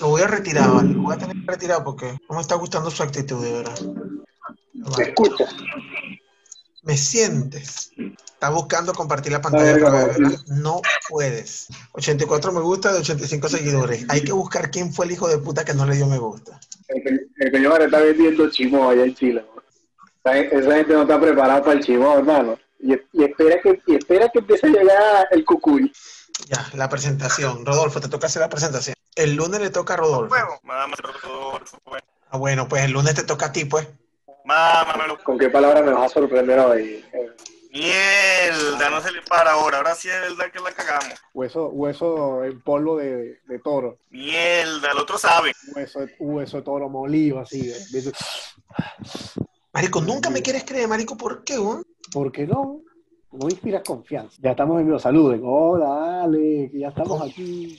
Lo voy a retirar, ¿vale? Lo voy a tener que retirar porque no me está gustando su actitud, de verdad. ¿Me Vale. escuchas? Me sientes. Está buscando compartir la pantalla otra vez, ¿verdad? No puedes. 84 me gusta de 85 seguidores. Hay que buscar quién fue el hijo de puta que no le dio me gusta. El, que- el está vendiendo chimó allá en Chile. esa gente no está preparada para el chimó, hermano. Y, y espera que y espera que empiece a llegar el cucuy. Ya, la presentación. Rodolfo, te toca hacer la presentación. El lunes le toca a Rodolfo. Mámame Rodolfo, pues. Ah, bueno, pues el lunes te toca a ti, pues. Mámamelo. ¿Con qué palabra me vas a sorprender hoy? Eh, Mierda, no se le para ahora. Ahora sí es verdad que la cagamos. Hueso, hueso en polvo de, de toro. Mierda, el otro sabe. Hueso, hueso de toro molido, así. de- de- Marico, nunca me quieres creer, Marico, ¿por qué? weón? ¿Por qué no? No inspiras confianza. Ya estamos en vivo. Saluden. Hola, Ale, que ya estamos aquí.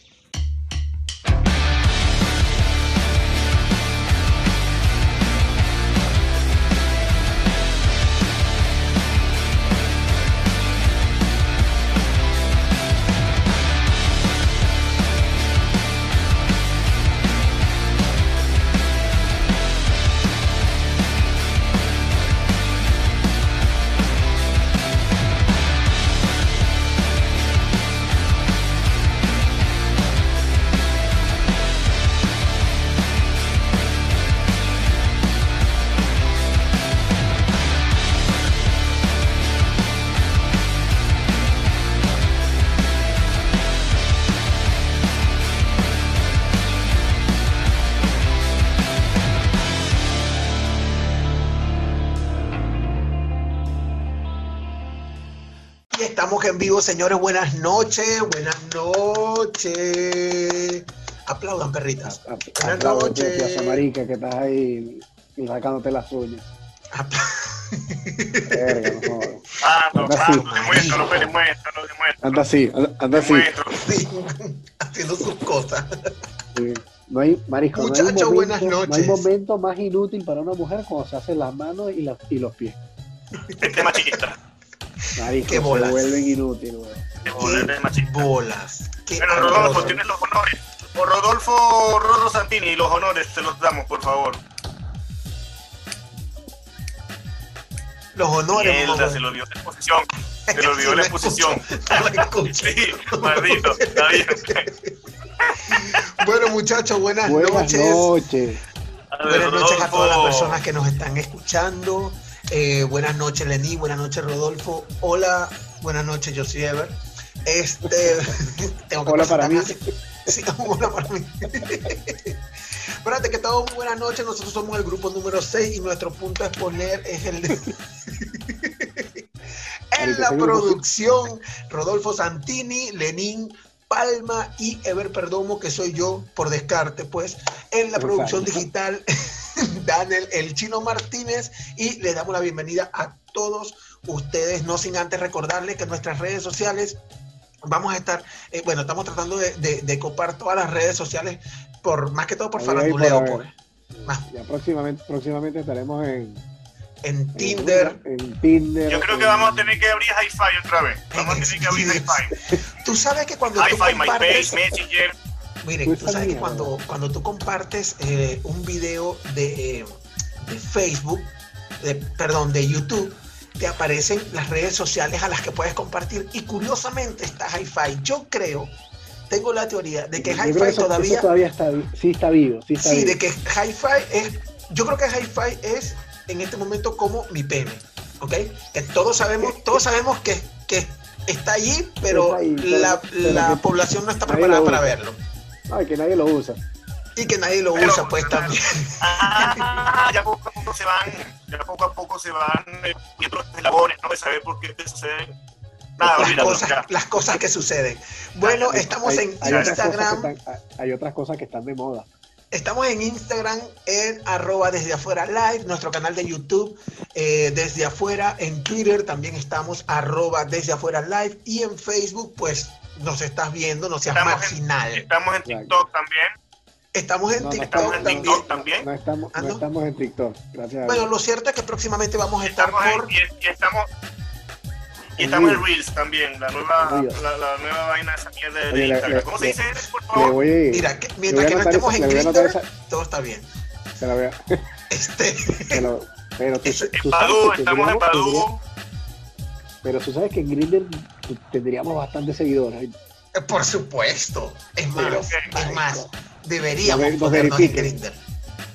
Estamos en vivo, señores. Buenas noches, buenas noches. Aplaudan, perritas. A- a- Buenas noches. Marica, que estás ahí sacándote las uñas. Apla- Verga, no jodas. No, Ahora ah, sí. no, demuéstralo, demuéstralo, demuéstralo. Anda así, anda así. Demuéstralo. Sí, haciendo sus cosas. Sí. No hay, marisco, no hay, Muchachos, buenas momento, no hay noches. momento más inútil para una mujer cuando se hacen las manos y, las- y los pies. Este es machista. Marisco, Qué se bolas. vuelven inútiles, weón. Bolas. Qué Bueno, Rodolfo, tienes los honores. O Rodolfo Rodolfo Santini, los honores te los damos, por favor. Los honores. Mierda, mamá. se lo dio la exposición. Se lo dio la exposición. Sí, maldito, está bien. Bueno, muchachos, buenas, Buenas noches. noches. Buenas noches a todas las personas que nos están escuchando. Eh, buenas noches, Lenny. Buenas noches, Rodolfo. Hola, buenas noches, yo soy Ever. Este, tengo que Hola para mí. Sí, hola para mí. Espérate que todo muy buenas noches. Nosotros somos el grupo número 6 y nuestro punto a exponer es el de... en la producción, Rodolfo Santini, Lenín Palma y Ever Perdomo, que soy yo por descarte, pues, en la producción digital, Daniel El Chino Martínez, y les damos la bienvenida a todos ustedes, no sin antes recordarles que nuestras redes sociales vamos a estar, eh, bueno, estamos tratando de, de- de copar todas las redes sociales, por más que todo por faranduleo, por- pues. Ah, Ya próximamente, próximamente estaremos en, en Tinder, En Tinder. Yo creo que vamos a tener que abrir Hi-Fi otra vez. Vamos a tener que abrir Hi-Fi. tú sabes que cuando tú Hi-Fi, compartes, Messenger. Miren, Pues tú sabes que cuando, cuando tú compartes eh, un video de, eh, de Facebook, de- perdón, de YouTube, te aparecen las redes sociales a las que puedes compartir y curiosamente está Hi-Fi. Yo creo, tengo la teoría de que Hi-Fi todavía, eso todavía está, sí está vivo, sí está sí, vivo. de que Hi-Fi es, yo creo que Hi-Fi es en este momento como mi pene, ¿ok? Que todos sabemos, todos sabemos que, que está allí, pero Está ahí, pero- la, pero la que población no está preparada para verlo. Ay, que nadie lo usa. Y que nadie lo Pero- usa, pues también. Ah, ya poco a poco se van, ya poco a poco se van eh, viendo los eslabones, ¿no? De saber por qué te sucede. Nada, las, cosas, las cosas que suceden. Bueno, Hay- estamos hay, en hay Instagram. están, hay otras cosas que están de moda. Estamos en Instagram en arroba desde afuera live, nuestro canal de YouTube eh, desde afuera, en Twitter también estamos arroba desde afuera live y en Facebook pues nos estás viendo, no seas Estamos en- marginal. Estamos en TikTok también. Estamos en No, no TikTok Estamos en también. TikTok también. No estamos, Ah, no ¿no? estamos en TikTok, gracias a Bueno, lo cierto es que próximamente vamos a estar Estamos por... en, y, y estamos, Y estamos en Reels también, la nueva, la, la nueva vaina esa mierda de, Oye, Instagram. ¿Cómo se dice? Por Le favor. voy, Mira, que mientras que no estemos esa- en esa- todo está bien. se la voy a- Este, se pero tú, Eso- Badoo, que estamos en Badoo. pero tú sabes que en Grindr tendríamos bastantes seguidores. por supuesto. Es más, Pero, es más, deberíamos Nos ve- nos ponernos en. Grindr.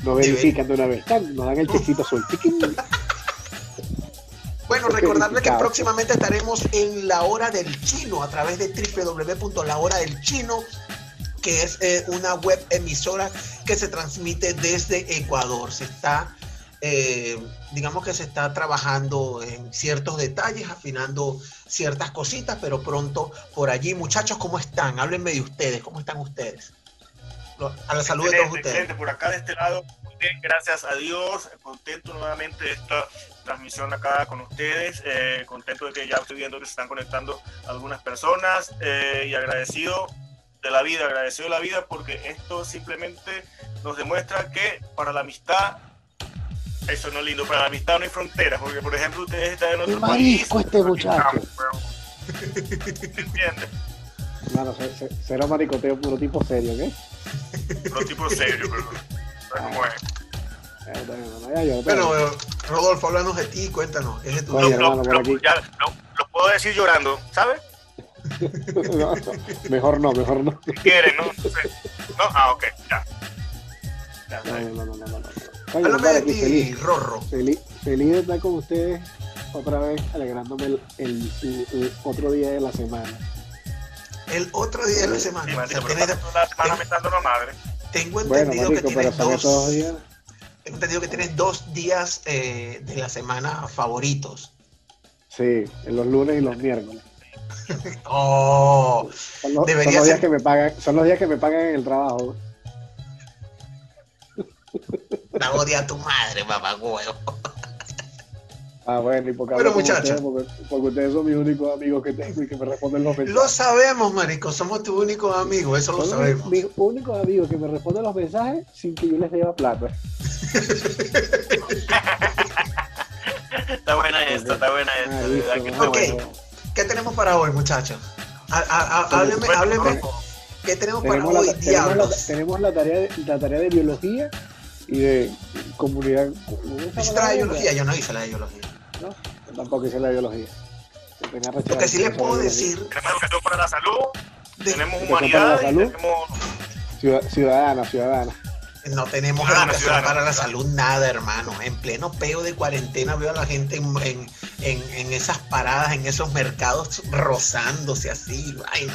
Nos verifican de una vez. Nos dan el chequito azul. Bueno, recordarle que próximamente estaremos en La Hora del Chino a través de www.lahoradelchino, que es eh, una web emisora que se transmite desde Ecuador. Se está, eh, digamos que se está trabajando en ciertos detalles, afinando ciertas cositas, pero pronto por allí. Muchachos, ¿cómo están? Háblenme de ustedes, ¿cómo están ustedes? A la salud de todos ustedes. excelente. Por acá de este lado, muy bien, gracias a Dios. Contento nuevamente de esta transmisión acá con ustedes. eh, contento de que ya estoy viendo que se están conectando algunas personas eh, y agradecido de la vida, agradecido de la vida porque esto simplemente nos demuestra que para la amistad, eso no es lindo, para la amistad no hay fronteras, porque por ejemplo ustedes están en otro país. este muchacho. ¿Entiendes? Ce- cero maricoteo puro tipo serio, ¿qué? Tipos serios, pero ¿sabes cómo es? Bueno, Bueno, Rodolfo, háblanos de ti, cuéntanos. Es de tu Oye, vida. Lo- hermano, por lo- aquí. ya, lo- lo puedo decir llorando, ¿sabes? No, mejor no, mejor no. Si quieren, ¿no? ¿no? Ah, ok, ya. Ya, No, no, no, no, no, no. Oye, Háblame de aquí ti, feliz, Rorro. feliz, feliz de estar con ustedes otra vez, alegrándome el, el- el- el otro día de la semana. El otro día de la Sí, semana. O marico, sea, pero tienes- estás toda la semana la madre. tengo Bueno, entendido marico, que tienes dos. días. Tengo entendido que tienes dos días eh, de la semana favoritos. Sí, en los lunes y los miércoles. Oh, Son los, Debería son los días ser- que me pagan, son los días que me pagan en el trabajo. la odia a tu madre, papá huevo. Ah, bueno, y porque Bueno, muchachos. ustedes, porque, porque ustedes son mis únicos amigos que tengo y que me responden los mensajes. Lo sabemos, marico. Somos tus únicos amigos. Eso lo sabemos. mis, mis únicos amigos que me responden los mensajes sin que yo les deba plata. Está buena esta, está buena esta. Ah, listo, que Ok. bueno. ¿Qué tenemos para hoy, muchachos? Hábleme, hábleme. ¿Qué tenemos para Tenemos, la, hoy, tenemos, la, tenemos la tarea de, la tarea de biología y de comunidad. ¿cómo se llama ¿Hiciste la de biología? Yo no hice la de biología. No, yo tampoco hice la biología. Lo que sí les puedo decir, Tenemos educación para la salud, de- tenemos Educación para la humanidad tenemos Ciudad- ciudadana, ciudadana. no tenemos Ciudadana, educación ciudadana. para la salud, nada, hermano. En pleno peo de cuarentena veo a la gente en, en- en- en esas paradas, en esos mercados rozándose así, vaina.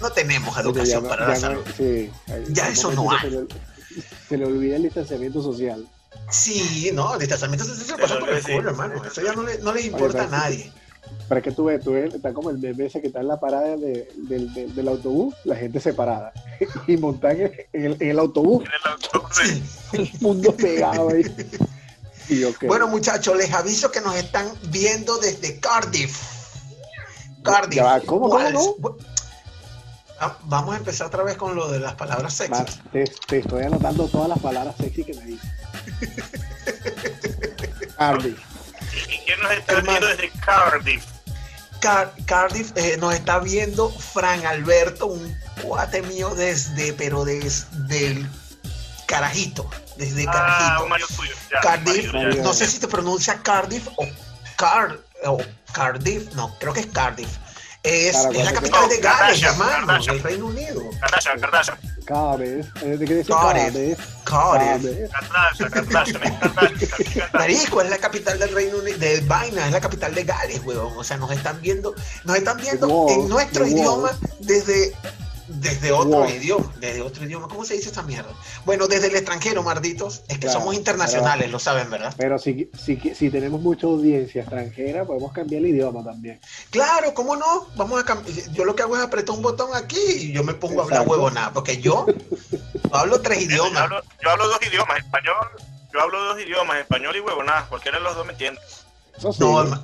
No tenemos educación Ya no- para la no- salud. sí, Ya eso no hay. Se le, se le olvida el distanciamiento social. Sí, no, el distanciamiento social se lo por el culo, hermano. Eso ya no, le- no les importa a nadie. Para que tú ves, tú ves, está como el meme ese que está en la parada de- del, del- del autobús, la gente separada. y montan en el, en el autobús, en el autobús. el mundo pegado ahí. Bueno, muchachos, les aviso que nos están viendo desde Cardiff. Cardiff. Ya ¿cómo, cómo? Ah, Vamos a empezar otra vez con lo de las palabras Man, sexys. te, te estoy anotando todas las palabras sexy que me dices. Cardi. ¿Y quién nos está Hermano. viendo desde Cardiff? Car- Cardiff eh, nos está viendo Fran Alberto, un cuate mío desde, pero desde el carajito, desde Ah, carajito. Ya, Cardiff, no sé si te pronuncia Cardiff o Car o Cardiff, no, creo que es Cardiff. Es, la capital de Gales, hermano, Reino Unido. Kardashian, Kardashian, Cardiff. Eh, ¿De qué dice es. Marico, la capital del Reino Unido, de Vaina, es la capital de Gales, huevón. O sea, nos están viendo, nos están viendo en nuestro idioma desde, desde otro Wow. idioma, desde otro idioma. ¿Cómo se dice esta mierda? Bueno, desde el extranjero, malditos. Es que Claro, somos internacionales, lo saben, ¿verdad? Pero si, si, si tenemos mucha audiencia extranjera, podemos cambiar el idioma también. Claro, ¿cómo no? Vamos a cambiar. Yo lo que hago es apretar un botón aquí y yo me pongo a hablar huevonada, porque yo hablo tres Yo idiomas. hablo, yo hablo dos idiomas, español, yo hablo dos idiomas, español y huevonada, cualquiera de los dos me entiende. Eso sí. No,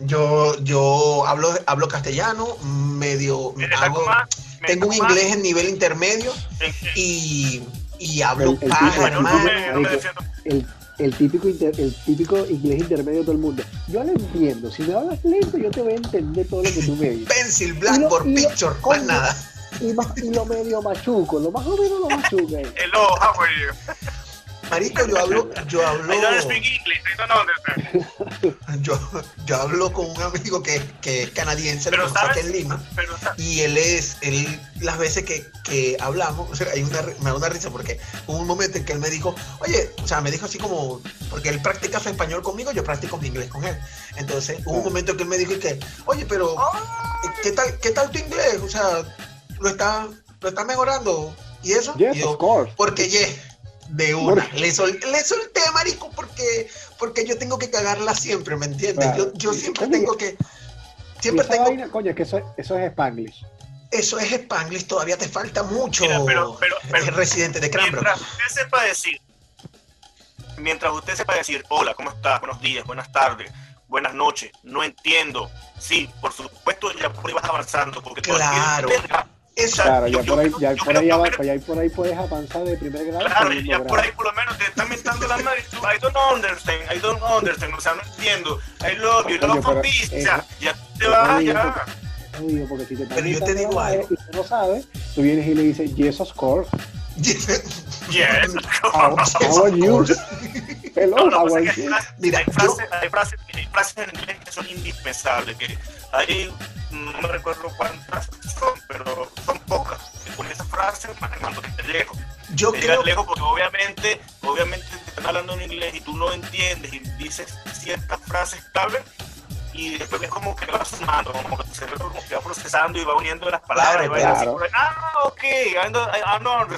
yo, yo hablo, hablo castellano, medio ¿Eres hago, más? ¿Me tengo un inglés en nivel intermedio y, y hablo El- el paja, hermano. típico, inter- el típico inglés intermedio de todo el mundo. Yo lo entiendo. Si me hablas lento, yo te voy a entender todo lo que tú me dices. Pencil, Blackboard, Y lo- y lo- Picture, más coño. nada. Y, más, y lo medio machuco, lo más o menos lo machuco. ahí. Hello, how are you? Marico, yo hablo, yo hablo, I don't speak English, I don't understand. yo, yo hablo con un amigo que, que es canadiense, lo Pero conozco aquí en Lima. Pero, Y él es, él, las veces que, que hablamos, o sea, hay una, me da una risa porque hubo un momento en que él me dijo, oye, o sea, me dijo así como, porque él practica su español conmigo, yo practico mi inglés con él. Entonces, hubo un momento en que él me dijo y que, oye, pero, ¿qué tal, qué tal tu inglés? O sea, ¿lo está, lo está mejorando? ¿Y eso? Yes, Y yo, of course. porque ye, de una. Le, sol- le solté, marico, porque, porque yo tengo que cagarla siempre, ¿me entiendes? Claro. Yo, yo siempre Coño, tengo que... Siempre esa tengo... vaina, coño, es que eso, eso es Spanglish. Eso es Spanglish, todavía te falta mucho. Mira, pero- pero- pero- el residente de Cranbrook. mientras usted sepa decir, mientras usted sepa decir, hola, ¿cómo estás? Buenos días, buenas tardes, buenas noches, no entiendo. Sí, por supuesto, ya vas avanzando, porque tú Claro. tienes Eso, Claro, yo- ya yo por ahí, creo- ya por ahí, creo- ya por ahí puedes avanzar de primer grado Claro, ya por grado. ahí por lo menos te están mentando la madre. tú, I don't understand, I don't understand, o sea, no entiendo. I love you, love for peace, eh, ya, ya te vas, ya. Digo, porque si te Pero yo te digo algo. Y tú no sabes, tú vienes y le dices, yes, of course. Yes. How, how are you? Hello, No, no, how are you? Mira, hay, frases, hay, frases, hay frases en inglés que son indispensables, que hay, no me recuerdo cuántas son, pero son pocas. Y con esas frases, man, cuando te lejos. yo Te creo lejos porque obviamente, obviamente te están hablando en inglés y tú no entiendes y dices ciertas frases clave y después es como que vas sumando, como que tu cerebro como que va procesando y va uniendo las palabras y va Claro, claro. por ahí, ah, ok, I don't, I don't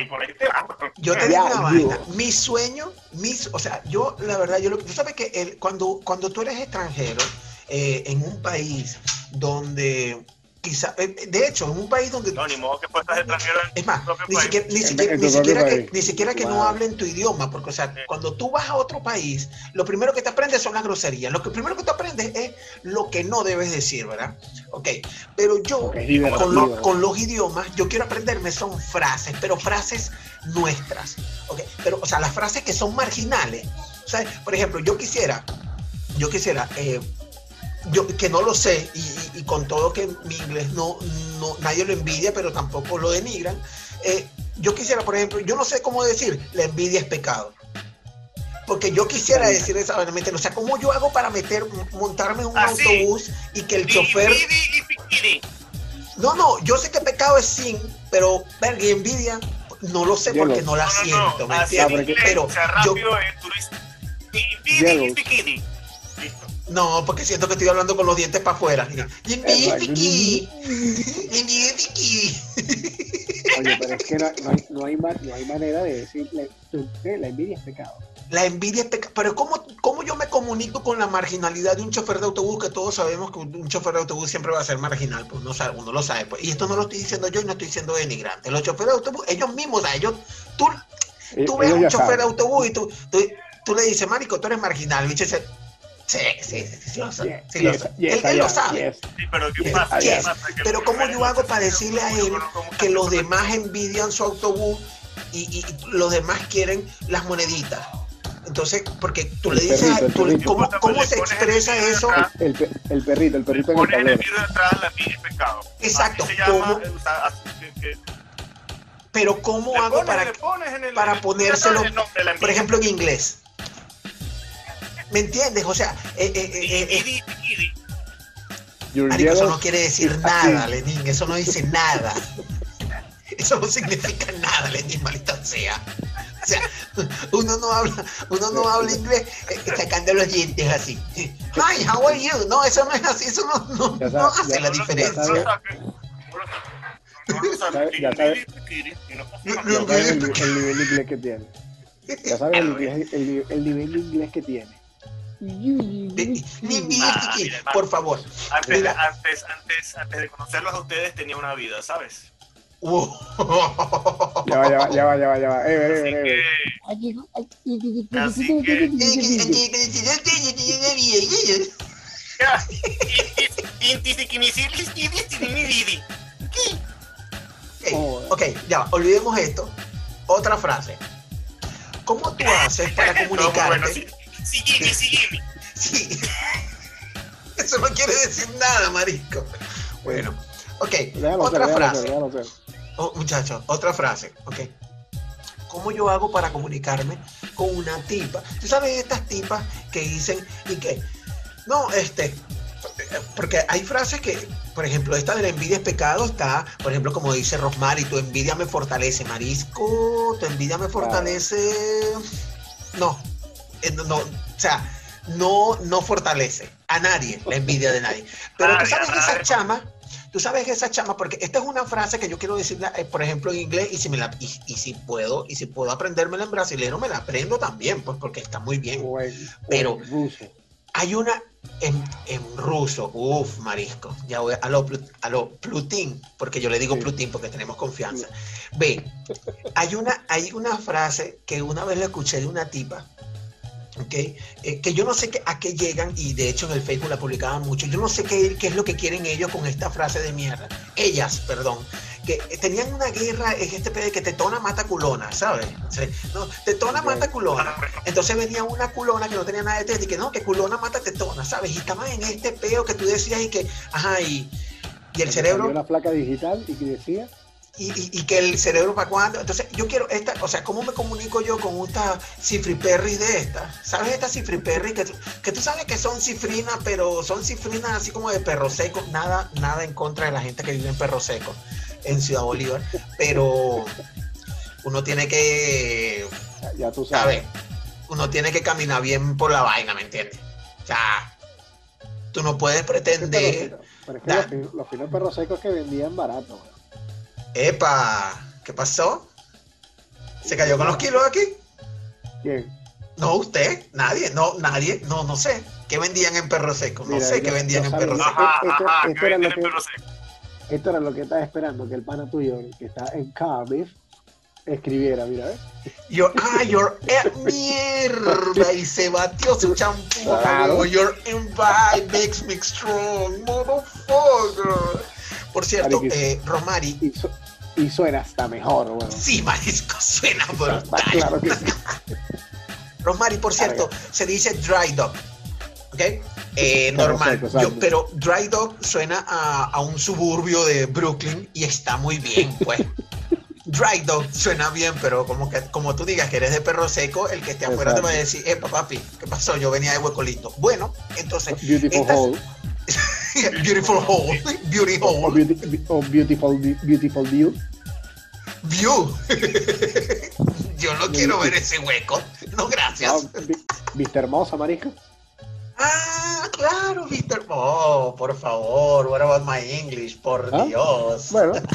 y por ahí te va. Yo te digo una vaina, mi sueño, mis, o sea, yo la verdad, yo lo tú sabes que el, cuando, cuando tú eres extranjero eh, en un país donde quizá, eh, de hecho, en un país donde No, ni modo que puedas estar extranjero en Es más, tu propio ni país. siquiera, ni siquiera, ni que, ni siquiera que no hablen tu idioma, porque, o sea, Sí. cuando tú vas a otro país, lo primero que te aprendes son las groserías. Lo que primero que tú aprendes es lo que no debes decir, ¿verdad? Ok, pero yo, con, lo- con los idiomas, yo quiero aprenderme son frases, pero frases nuestras, ¿ok? Pero, o sea, las frases que son marginales. O sea, por ejemplo, yo quisiera, yo quisiera, eh, yo que no lo sé y, con todo que mi inglés no, no nadie lo envidia pero tampoco lo denigran eh, yo quisiera por ejemplo yo no sé cómo decir la envidia es pecado. Porque yo quisiera decir esa vaina, o sea cómo yo hago para meter montarme en un Ah, autobús y que el chofer Di- di- no no yo sé que pecado es sin pero verga, y envidia no lo sé Diego. porque no. la No, siento no, ¿me así entiendes? en inglés, pero yo rápido, eh, no porque siento que estoy hablando con los dientes para afuera y. Oye, pero es que no, no hay, no, hay, ma- no hay manera de decirle, eh, la envidia es pecado. La envidia es pecado. Pero ¿cómo, ¿cómo yo me comunico con la marginalidad de un chofer de autobús? Que todos sabemos que un chofer de autobús siempre va a ser marginal, pues no sabe, uno lo sabe. Pues. Y esto no lo estoy diciendo yo y no estoy diciendo denigrante. Los choferes de autobús, ellos mismos, o sea, ellos, tú, Eh, tú ves a un chofer de autobús y tú, tú, tú le dices, Marico, tú eres marginal. Dice, sí, sí, sí, sí, lo sé, Yes, sí lo yes, sé". yes, él, lo sabe. yes. Sí, pero ¿qué Yes, pasa? yes. ¿Qué pasa? Que Pero ¿cómo yo hago para decirle a él que los demás envidian su autobús y, los demás quieren las moneditas? Entonces, porque tú le dices, perrito, tú-. ¿cómo, cómo Le se expresa eso? atrás. El, el perrito, el perrito en el Pones en el de atrás la mía pecado. Exacto, se llama, que- que- Pero ¿cómo hago pones- para, para ponérselo, el nombre de la por ejemplo, en inglés? ¿Me entiendes? O sea, eh, eh, eh, eh, eh, marico, eso no quiere decir nada. Lenín, eso no dice nada. Eso no significa nada, Lenín, maldita sea. O sea, uno no habla, uno no habla inglés eh, sacando los dientes así. Hi, how are you? No, eso no es así, eso no, hace la diferencia. ya sabes el, el nivel de inglés que tiene. Ya sabes el, el, el nivel de inglés que tiene. Ni- ni- ni- Ah, ni- mira, por favor. Antes, Mira. antes, antes, antes de conocerlos a ustedes tenía una vida, ¿sabes? Uh. Ya va, ya va, ya va, ya va, ya va. Eh, eh, Así eh, que, eh. así que, ya, Ok, ya, olvidemos esto. Otra frase. ¿cómo tú haces para No, comunicarte? bueno, sí. Sí, Jimmy, sí, Jimmy. Sí. Eso no quiere decir nada, marisco. Bueno, ok. Déjalo ser, Otra déjalo frase. ser, déjalo ser. Oh, muchachos, otra frase, ok. ¿Cómo yo hago para comunicarme con una tipa? Tú sabes estas tipas que dicen y que, no, este, porque hay frases que, por ejemplo, esta de la envidia es pecado está, por ejemplo, como dice Rosmary, tu envidia me fortalece, marisco, tu envidia me fortalece, no, no, no, o sea, no, no fortalece a nadie la envidia de nadie. Pero tú sabes que esa chama, tú sabes que esa chama, porque esta es una frase que yo quiero decirla, eh, por ejemplo, en inglés, y si me la, y, y si puedo, y si puedo aprendérmela en brasilero, me la aprendo también, pues porque está muy bien. O en- o Pero- ruso. Hay una en, en ruso, uff, marisco, ya voy a lo, a lo Plutín, porque yo le digo Sí. Plutín porque tenemos confianza. Ve, hay una, hay una frase que una vez la escuché de una tipa, ¿ok? Eh, que yo no sé qué- a qué llegan, y de hecho en el Facebook la publicaban mucho, yo no sé qué, qué es lo que quieren ellos con esta frase de mierda, ellas, perdón, que tenían una guerra en este pedo de que tetona mata culona, ¿sabes? O sea, no, tetona mata culona. Entonces venía una culona que no tenía nada de teta y que no, que culona mata tetona, ¿sabes? Y estaban en este peo que tú decías y que, ajá, y, y el cerebro, la placa digital y que decía, y, y- y que el cerebro para cuándo. Entonces yo quiero esta, o sea, ¿cómo me comunico yo con esta cifriperri de esta? ¿Sabes esta cifriperri que, que tú sabes que son cifrinas, pero son cifrinas así como de perro seco? Nada, nada en contra de la gente que vive en perro seco en Ciudad Bolívar, pero uno tiene que ya, tú sabes. ¿sabes? Uno tiene que caminar bien por la vaina, ¿me entiendes? O sea, tú no puedes pretender, Pero es que Da- los, fin- los finos perros secos que vendían barato. Epa, ¿qué pasó? ¿Se cayó con los kilos aquí? ¿Quién? No, usted, nadie, no, nadie, no, no sé. ¿Qué vendían en perro seco? No Mira, sé yo- qué vendían yo en sabía- perro seco. Ajá, Esto- ajá, esto que era venden lo el que- perro seco. Esto era lo que estaba esperando que el pana tuyo, que está en Cardiff, escribiera, mira, ¿ves? Your, ah, your eh, mierda y se batió su champú. Claro. Your invite makes me strong, motherfucker. Por cierto, Mariquis. eh, Romari, Y, su- y suena hasta mejor, bueno. sí, marisco, suena brutal. claro que sí. Rosemary, por cierto, se dice dry dog. ¿Ok? Eh, normal. seco, Yo- exacto. pero dry dog suena a, a un suburbio de Brooklyn y está muy bien, pues. Dry dog suena bien, pero como que como tú digas que eres de perro seco, el que esté afuera te va a decir, eh, papi, ¿qué pasó? Yo venía de huecolito. Bueno, entonces, Beautiful estas- Hole. beautiful hole, beauty O, hole, beauty- o Beautiful, beautiful View. view. Yo no quiero ver ese hueco. No, gracias. No, vi- Vista hermosa, marisco. Ah, claro, Mr. Oh, por favor, what about my English? Por ¿Ah? Dios. Bueno, Menos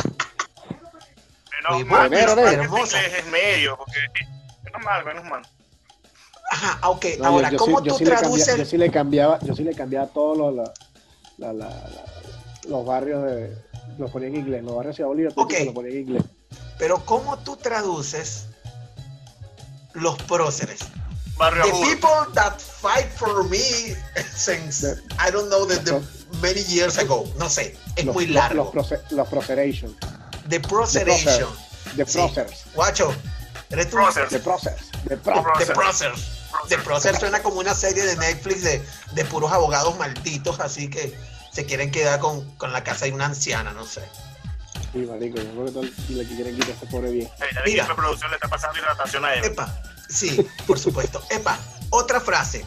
mal, bueno, menos mal es medio, porque menos mal, menos mal. Ajá, ok. no, yo- Ahora, yo, ¿cómo sí, yo tú sí cambia- traduces? yo sí le cambiaba, yo sí le cambiaba todos los, la- la- la- la- los barrios de, los ponía en inglés, los barrios de Ciudad Bolívar, Ok. los ponía en inglés. Pero ¿cómo tú traduces los próceres? Barrio The people that fight for me since The- I don't know the, the many years ago. No sé, es los, muy largo. Los, proce- los proceration. The proceration. The Sí. procers. Guacho, eres tú. Process. The procers. The The pro- The Process. The Process suena como una serie de Netflix de, de puros abogados malditos, así que se quieren quedar con, con la casa de una anciana, no sé. Sí, marico, yo creo que todo quieren quitar ese pobre. Eh, el Mira. de producción le está pasando hidratación a él. Epa, sí, por supuesto. Epa, otra frase.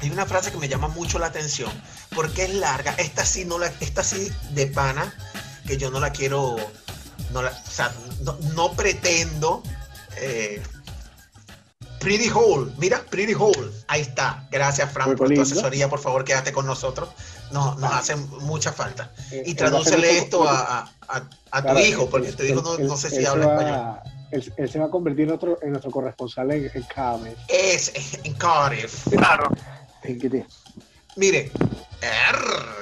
Hay una frase que me llama mucho la atención porque es larga. Esta sí no la, esta sí de pana que yo no la quiero, no la, o sea, no, no pretendo. eh, Pretty Hole, mira, Pretty Hole, ahí está. Gracias, Frank, Muy por tu asesoría. Por favor, quédate con nosotros. Nos, nos Vale. hace mucha falta. Y tradúcele esto a, a- a- a tu Claro, hijo, porque tu hijo no, no sé si habla va- español. Él, él se va a convertir en, otro, en nuestro corresponsal en, en Carmen. Es en Cardiff. Claro. Mire,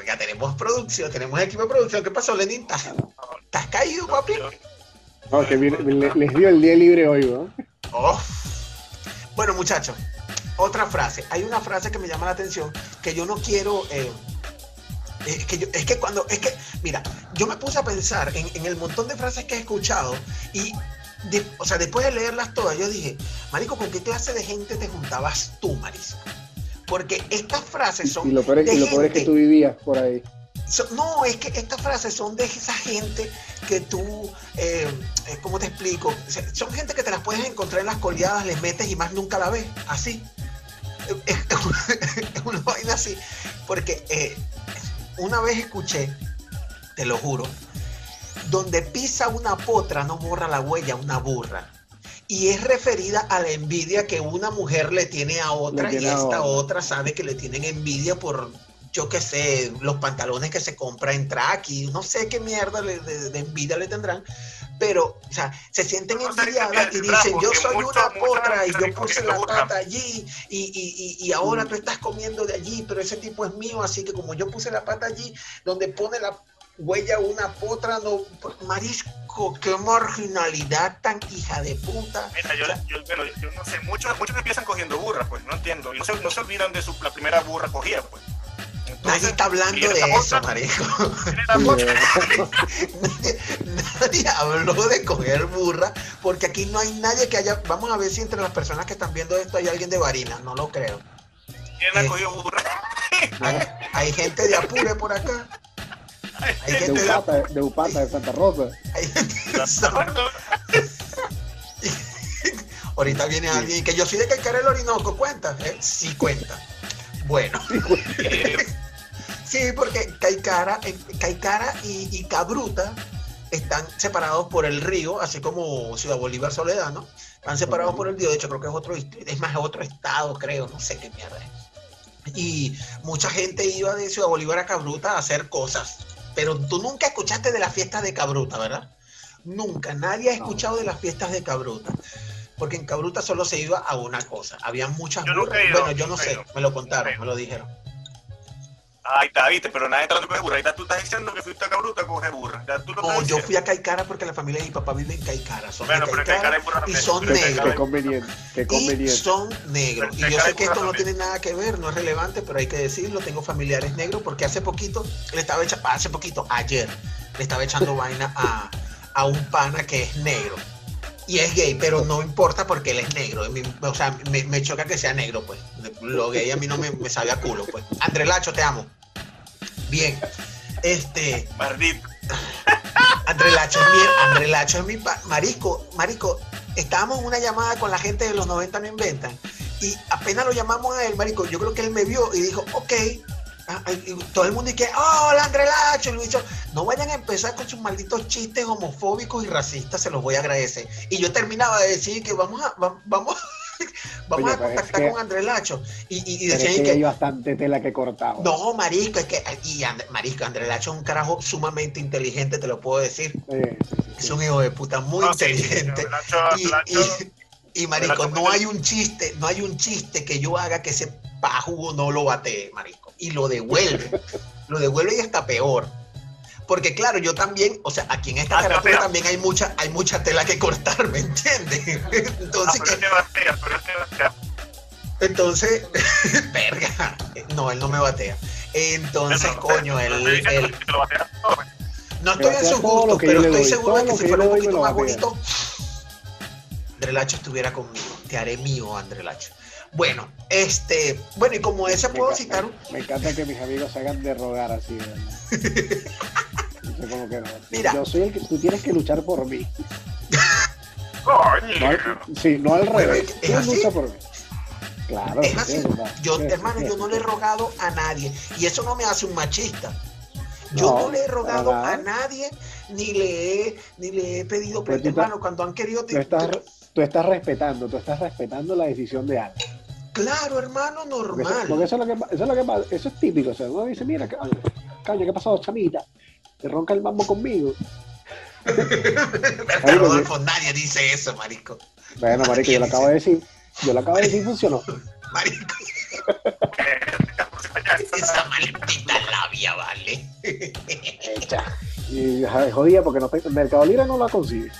ya tenemos producción, tenemos equipo de producción. ¿Qué pasó, Lenin? ¿Estás, caído, papi? No, que les dio el día libre hoy, ¿no? Oh. Bueno, muchachos, otra frase. Hay una frase que me llama la atención que yo no quiero. eh, es, que yo- es que cuando. Es que, mira, yo me puse a pensar en, en el montón de frases que he escuchado y de- o sea, después de leerlas todas, yo dije, Marico, ¿con qué clase de gente te juntabas tú, Marisco? Porque estas frases son Y lo peor es, de y lo peor es que tú vivías por ahí. So- no, es que estas frases son de esa gente que tú, eh, eh, ¿cómo te explico? Son gente que te las puedes encontrar en las coleadas, les metes y más nunca la ves, así. Es, una vaina así. Porque eh, una vez escuché, te lo juro, donde pisa una potra no borra la huella una burra. Y es referida a la envidia que una mujer le tiene a otra y a esta otra sabe que le tienen envidia por, yo qué sé, los pantalones que se compra en Traki, no sé qué mierda le- de, de envidia le tendrán, pero, o sea, se sienten No envidiadas y dicen, yo soy mucho- una potra y yo puse la pata allí y, y, y, y ahora tú estás comiendo de allí, pero ese tipo es mío, así que como yo puse la pata allí, donde pone la huella una potra, no, marisco, qué marginalidad tan hija de puta. Mira, yo, yo, bueno, yo no sé, muchos, muchos empiezan cogiendo burras, pues, no entiendo. Y no se, no se olvidan de su, la primera burra cogida, pues. Nadie está hablando ¿quién de eso, otra? nadie, nadie habló de coger burra, porque aquí no hay nadie que haya. Vamos a ver si entre las personas que están viendo esto hay alguien de Varina, no lo creo. ¿Quién ha Eh. cogido burra? Hay, hay gente de Apure por acá. Hay de gente de, Upata, de Upata, de Santa Rosa. hay gente de Ahorita viene alguien que yo soy de Caicara el Orinoco, ¿cuenta? ¿Eh? Sí cuenta. Bueno. Sí, porque Caicara, eh, Caicara y, y Cabruta están separados por el río, así como Ciudad Bolívar Soledad, ¿no? Están separados por el río, de hecho creo que es otro distrito, es más otro estado, creo, no sé qué mierda es. Y mucha gente iba de Ciudad Bolívar a Cabruta a hacer cosas, pero tú nunca escuchaste de las fiestas de Cabruta, ¿verdad? Nunca, nadie ha escuchado de las fiestas de Cabruta. Porque en Cabruta solo se iba a una cosa. Había muchas Yo burras. ido, Bueno, yo no sé, me lo contaron, me lo dijeron. Ahí está, viste, pero nadie está hablando de burra. Ahí está, tú estás diciendo que fuiste a Cabruta a coger burra. Ya tú lo No, yo diciendo. fui a Caicara porque la familia de mi papá vive en Caicara. Son Bueno, de pero Caicara Caicara hay burra y son Pero negros. Qué conveniente, qué Y conveniente. son negros. Pero Y yo Caicara sé que esto no también. tiene nada que ver, no es relevante, pero hay que decirlo. Tengo familiares negros porque hace poquito le estaba echando, hace poquito, ayer, le estaba echando vaina a, a un pana que es negro. Y es gay, pero no importa porque él es negro. O sea, me, me choca que sea negro, pues. Lo gay a mí no me, me sabe a culo, pues. André Lacho, te amo. Bien. Este. Maldito. André Lacho es mi, André Lacho es mi marisco, marico, estábamos en una llamada con la gente de los 90 no inventan y apenas lo llamamos a él, marico, yo creo que él me vio y dijo, ok, todo el mundo dice, oh, hola André Lacho, y dicho, no vayan a empezar con sus malditos chistes homofóbicos y racistas, se los voy a agradecer. Y yo terminaba de decir que vamos a, va- vamos, vamos Oye, a contactar que- con André Lacho. Y, y, y decían que que, hay bastante tela que cortar. no, marisco, es que, y And- marisco, André Lacho es un carajo sumamente inteligente, te lo puedo decir. Sí, sí, sí. Es un hijo de puta muy No, sí, inteligente. Lacho- y, Lacho- y- y, marico, no hay un chiste, no hay un chiste que yo haga que ese pajugo no lo batee, marico. Y lo devuelve. lo devuelve y hasta peor. Porque claro, yo también, o sea, aquí en esta Ah, carátula también hay mucha, hay mucha tela que cortar, ¿me entiendes? Ah, Entonces, pero este batea, pero batea. entonces, verga. No, él no me batea. Entonces, coño, él, que. No estoy en su gusto, que pero estoy seguro de que si que yo fuera un poquito más bonito, André Lacho estuviera conmigo. Te haré mío, André Lacho. Bueno, este, bueno, y como ese Me puedo encanta- citar un- Me encanta que mis amigos se hagan de rogar así. ¿verdad? No sé cómo que no. Mira. Yo soy el que tú tienes que luchar por mí. Coño. No al- sí, no al Bueno, revés. ¿es Tú así? lucha por mí. Claro, Es sí, así. Yo, Sí, hermano, sí, yo sí. no le he rogado a nadie. Y eso no me hace un machista. Yo no, No, le he rogado a nadie, ni le he, ni le he pedido estás- hermano. Cuando han querido. Tú estás, tú estás respetando, tú estás respetando la decisión de alguien. Claro, hermano, Porque, eso, normal. porque eso es lo que eso es lo que eso es típico. O sea, uno dice, mira, ca- caño, ¿qué pasó, chamita? Te ronca el mambo conmigo. Marico, Rodolfo, nadie dice eso, marico. Bueno, marico, yo lo acabo de decir. Yo lo acabo de decir, funcionó. Marico, esa maldita labia, ¿vale? Hecha. Y jodía porque no Mercado Libre no la consigue.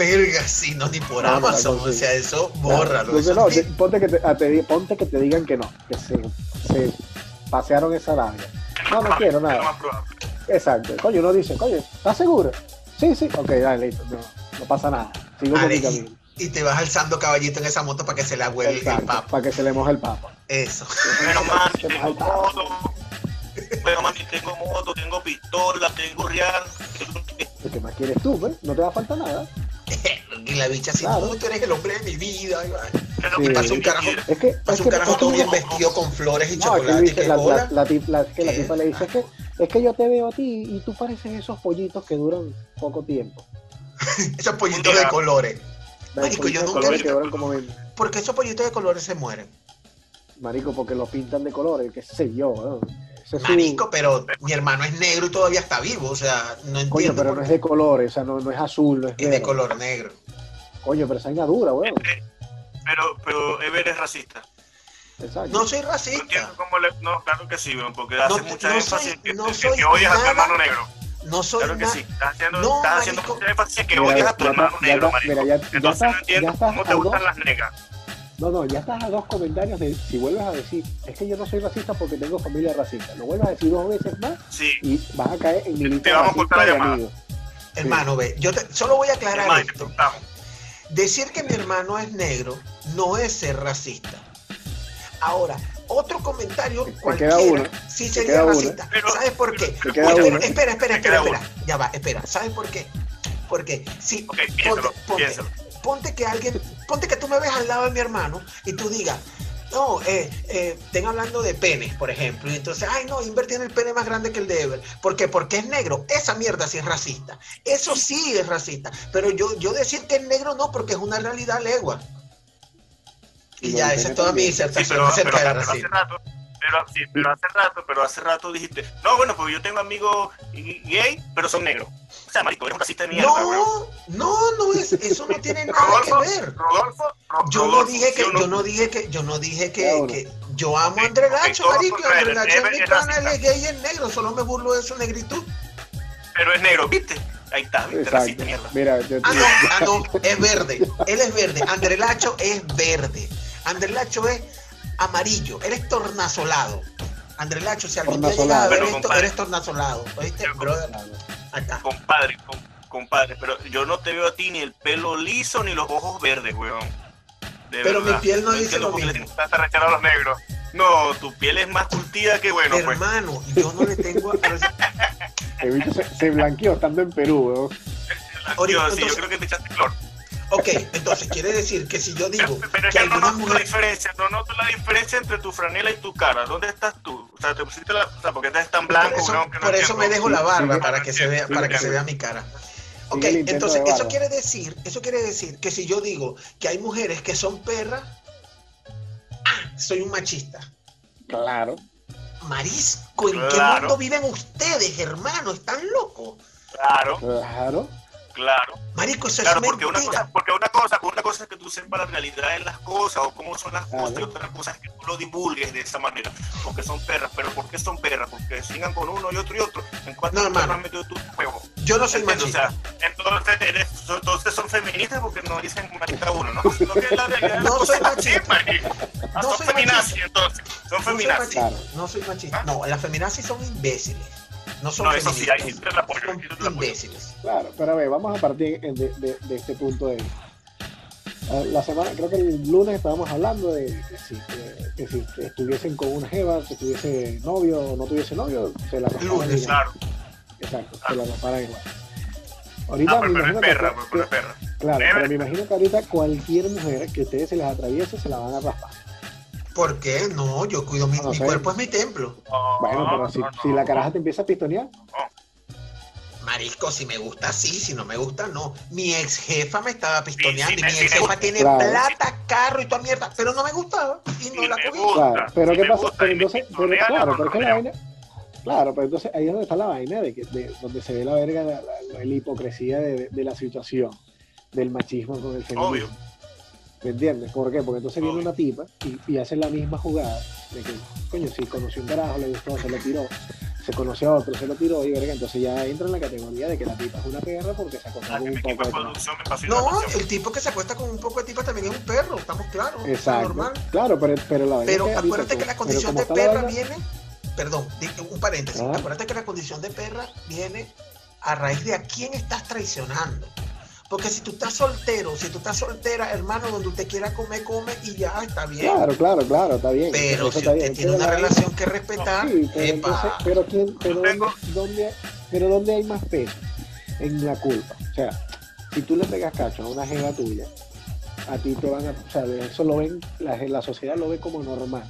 Verga, sí, no, ni por No, Amazon. no, o sea, eso, bórralo. Entonces, eso ponte, que te, a te di- ponte que te digan que no, que se, se pasearon esa labia. No, no quiero nada. Exacto. Coño, uno dice, coño, ¿estás seguro? Sí, sí. Ok, dale, listo. No, no pasa nada. Sigo con mi camino. y, y te vas alzando caballito en esa moto para que se la huele el papa. para que se le moje el papa. Eso. Mami, Se tengo moja el moto. Bueno, mami, tengo moto, tengo pistola, tengo real. ¿Qué más quieres tú, pues? No te va a faltar nada. Y la bicha así, Claro. "No, tú eres el hombre de mi vida. Sí. Pasa un carajo, Es que, pasa es un que, carajo todo bien vestido con flores y No, es que chocolate. dice, la, la, hola. la tip- la- que la ¿Qué? tipa le dice es que, es que yo te veo a ti y tú pareces esos pollitos que duran poco tiempo. Esos pollitos de colores. Marico, yo nunca colores que duran como 20. ¿Por qué esos pollitos de colores se mueren? Marico, porque lo pintan de colores, qué sé yo. ¿no? Ese es su- pero mi hermano es negro y todavía está vivo. O sea, no entiendo Coño, pero no es de colores, o sea, no, no es azul, no es es de verde. color negro. Coño, pero esa vaina dura, weón. Pero, pero Ever es racista. Exacto. No soy No entiendo racista. cómo le. No, claro que sí, weón, porque hace No, mucha no énfasis soy- en que, no soy que odias a tu hermano negro. No soy Claro que sí. Estás haciendo, No, estás haciendo mucha énfasis en que odias a tu hermano negro, marico. Entonces no entiendo cómo te gustan las negas. No, no, ya estás a dos comentarios de si vuelves a decir, es que yo no soy racista porque tengo familia racista. Lo vuelves a decir dos veces más Sí. y vas a caer en mi Te vamos a cortar la llamada. Hermano, ve, yo te- solo voy a aclarar te esto. Decir que mi hermano es negro no es ser racista. Ahora, otro comentario queda cualquiera uno, sí sería queda uno. racista. Pero- ¿Sabes por qué? Queda Espera, uno. espera, espera, espera, queda espera. Ya va, espera. ¿Sabes por qué? Porque si Ok, piénsalo, ponte, ponte, piénsalo. Ponte que alguien, ponte que tú me ves al lado de mi hermano y tú digas, no, eh, eh, estén hablando de penes, por ejemplo, y entonces, ay, no, Inver tiene el pene más grande que el de Ever. ¿Por qué? Porque es negro. Esa mierda sí es racista. Eso sí es racista. Pero yo, yo decir que es negro no, porque es una realidad legua. Y ya, esa es toda mi. Sí, disertación pero, acerca pero, del pero hace rato, pero, sí, pero hace rato, pero hace rato dijiste, no, bueno, porque yo tengo amigos gay, pero son negros. O sea, marico, eres un racista de mierda. No, no, no es, eso no tiene nada que Rodolfo, ver. Rodolfo, Ro- Yo no Rodolfo, dije que, yo no dije que, yo no dije que, Claro. que yo amo a André marico, André Lacho es mi pana, él es gay y es negro, solo me burlo de su negritud. Pero es negro, ¿viste? Ahí está, ¿viste? Racista, Exacto. mierda. Mira, yo, Ah, no, ah, no, es verde. Él es verde. André Lacho es verde. André Lacho es amarillo. Él es tornasolado. André Lacho, si algún día llegas a ver Pero, esto, compadre. eres tornasolado. ¿Oíste, Yo- brother? Acá. Compadre, com- compadre, pero yo no te veo a ti ni el pelo liso ni los ojos verdes, weón. De Pero mi verdad. piel no dice entiendo lo mismo. tanta rechera a los negros. No, tu piel es más curtida que bueno, pues. Hermano, yo no le tengo. se, se blanqueó estando en Perú, weón. Ahorita, Yo, sí, yo creo que te echaste cloro. Ok, entonces quiere decir que si yo digo Pero, pero es que que no noto la diferencia, no noto la diferencia entre tu franela y tu cara. ¿Dónde estás tú? O sea, te pusiste la. O sea, porque estás tan blanco, Por eso, weón, que no por eso me dejo la barba Sí, para que se vea, sí, para que sí. se vea mi cara. Ok, entonces eso quiere decir, eso quiere decir que si yo digo que hay mujeres que son perras, ah, soy un machista. Claro. Marisco, ¿en qué mundo viven ustedes, hermano? ¿Están locos? Claro, Claro. Claro. Marico, eso Claro, es porque una cosa, porque una cosa, una cosa es que tú sepas la realidad de las cosas o cómo son las cosas, y otra cosa es que tú lo divulgues de esa manera, porque son perras, pero ¿por qué son perras? Porque sigan con uno y otro y otro. ¿En cuántos No, metido tu juego? Yo no soy ¿Entiendes? O machista. sea, entonces, eres, entonces son feministas porque no dicen machista uno, ¿no? Que la realidad No soy machista. No son soy feminazis, machista. entonces. Son No soy feminazis. machista. No soy machista. ¿Ah? No, las feminazis son imbéciles. No son No, eso sí, ahí sí feministas. te la apoyo. Claro, pero a ver, vamos a partir de, de- de este punto de vista. La semana, creo que el lunes estábamos hablando de que si, que- que si estuviesen con una jeva, que tuviese novio o no tuviese novio, se la Lunes, igual. Claro. Exacto, se la rasparan igual. Ahorita Ah, me pero, pero es perra, que- pero es perra. claro, pero me imagino que ahorita cualquier mujer que ustedes se les atraviese se la van a raspar. ¿Por qué? No, yo cuido mi, No mi sé. cuerpo es mi templo. No, Bueno, pero si, no, si la caraja te empieza a pistonear, Marisco, si me gusta, sí, si no me gusta, no. Mi ex jefa me estaba pistoneando Sí, sí, y mi ex jefa tiene Claro. plata, carro y toda mierda, pero no me gustaba y no Sí, la cogí. gusta. Claro, pero ¿qué pasa? Pero entonces, pero, claro, pero la vaina, claro, pero entonces ahí es donde está la vaina de que de, donde se ve la verga, la, la- la- la hipocresía de, de la situación, del machismo con el feminismo. Obvio. ¿Me entiendes? ¿Por qué? Porque entonces viene una tipa y, y hace la misma jugada de que, coño, si conoció un carajo, le gustó, se lo tiró, se conoció a otro, se lo tiró y verga, entonces ya entra en la categoría de que la tipa es una perra porque se acostó Ah, con un poco de pasó No, el tipo que se acuesta con un poco de tipa también es un perro, estamos claros. es Exacto. normal. Claro, pero, pero la Pero es que acuérdate que la condición de perra viene, perdón, un paréntesis, Ah. acuérdate que la condición de perra viene a raíz de a quién estás traicionando. Porque si tú estás soltero, si tú estás soltera, hermano, donde usted quiera comer, come y ya está bien. Claro, claro, claro, está bien. Pero Eso si está usted bien. tiene una la- relación que respetar, Sí, pero, epa, entonces, pero, ¿quién, pero, tengo- ¿dónde, dónde- pero ¿dónde hay más peso? En la culpa. O sea, si tú le pegas cacho a una jeva tuya, a ti te van a, o sea, eso lo ven, la, la sociedad lo ve como normal.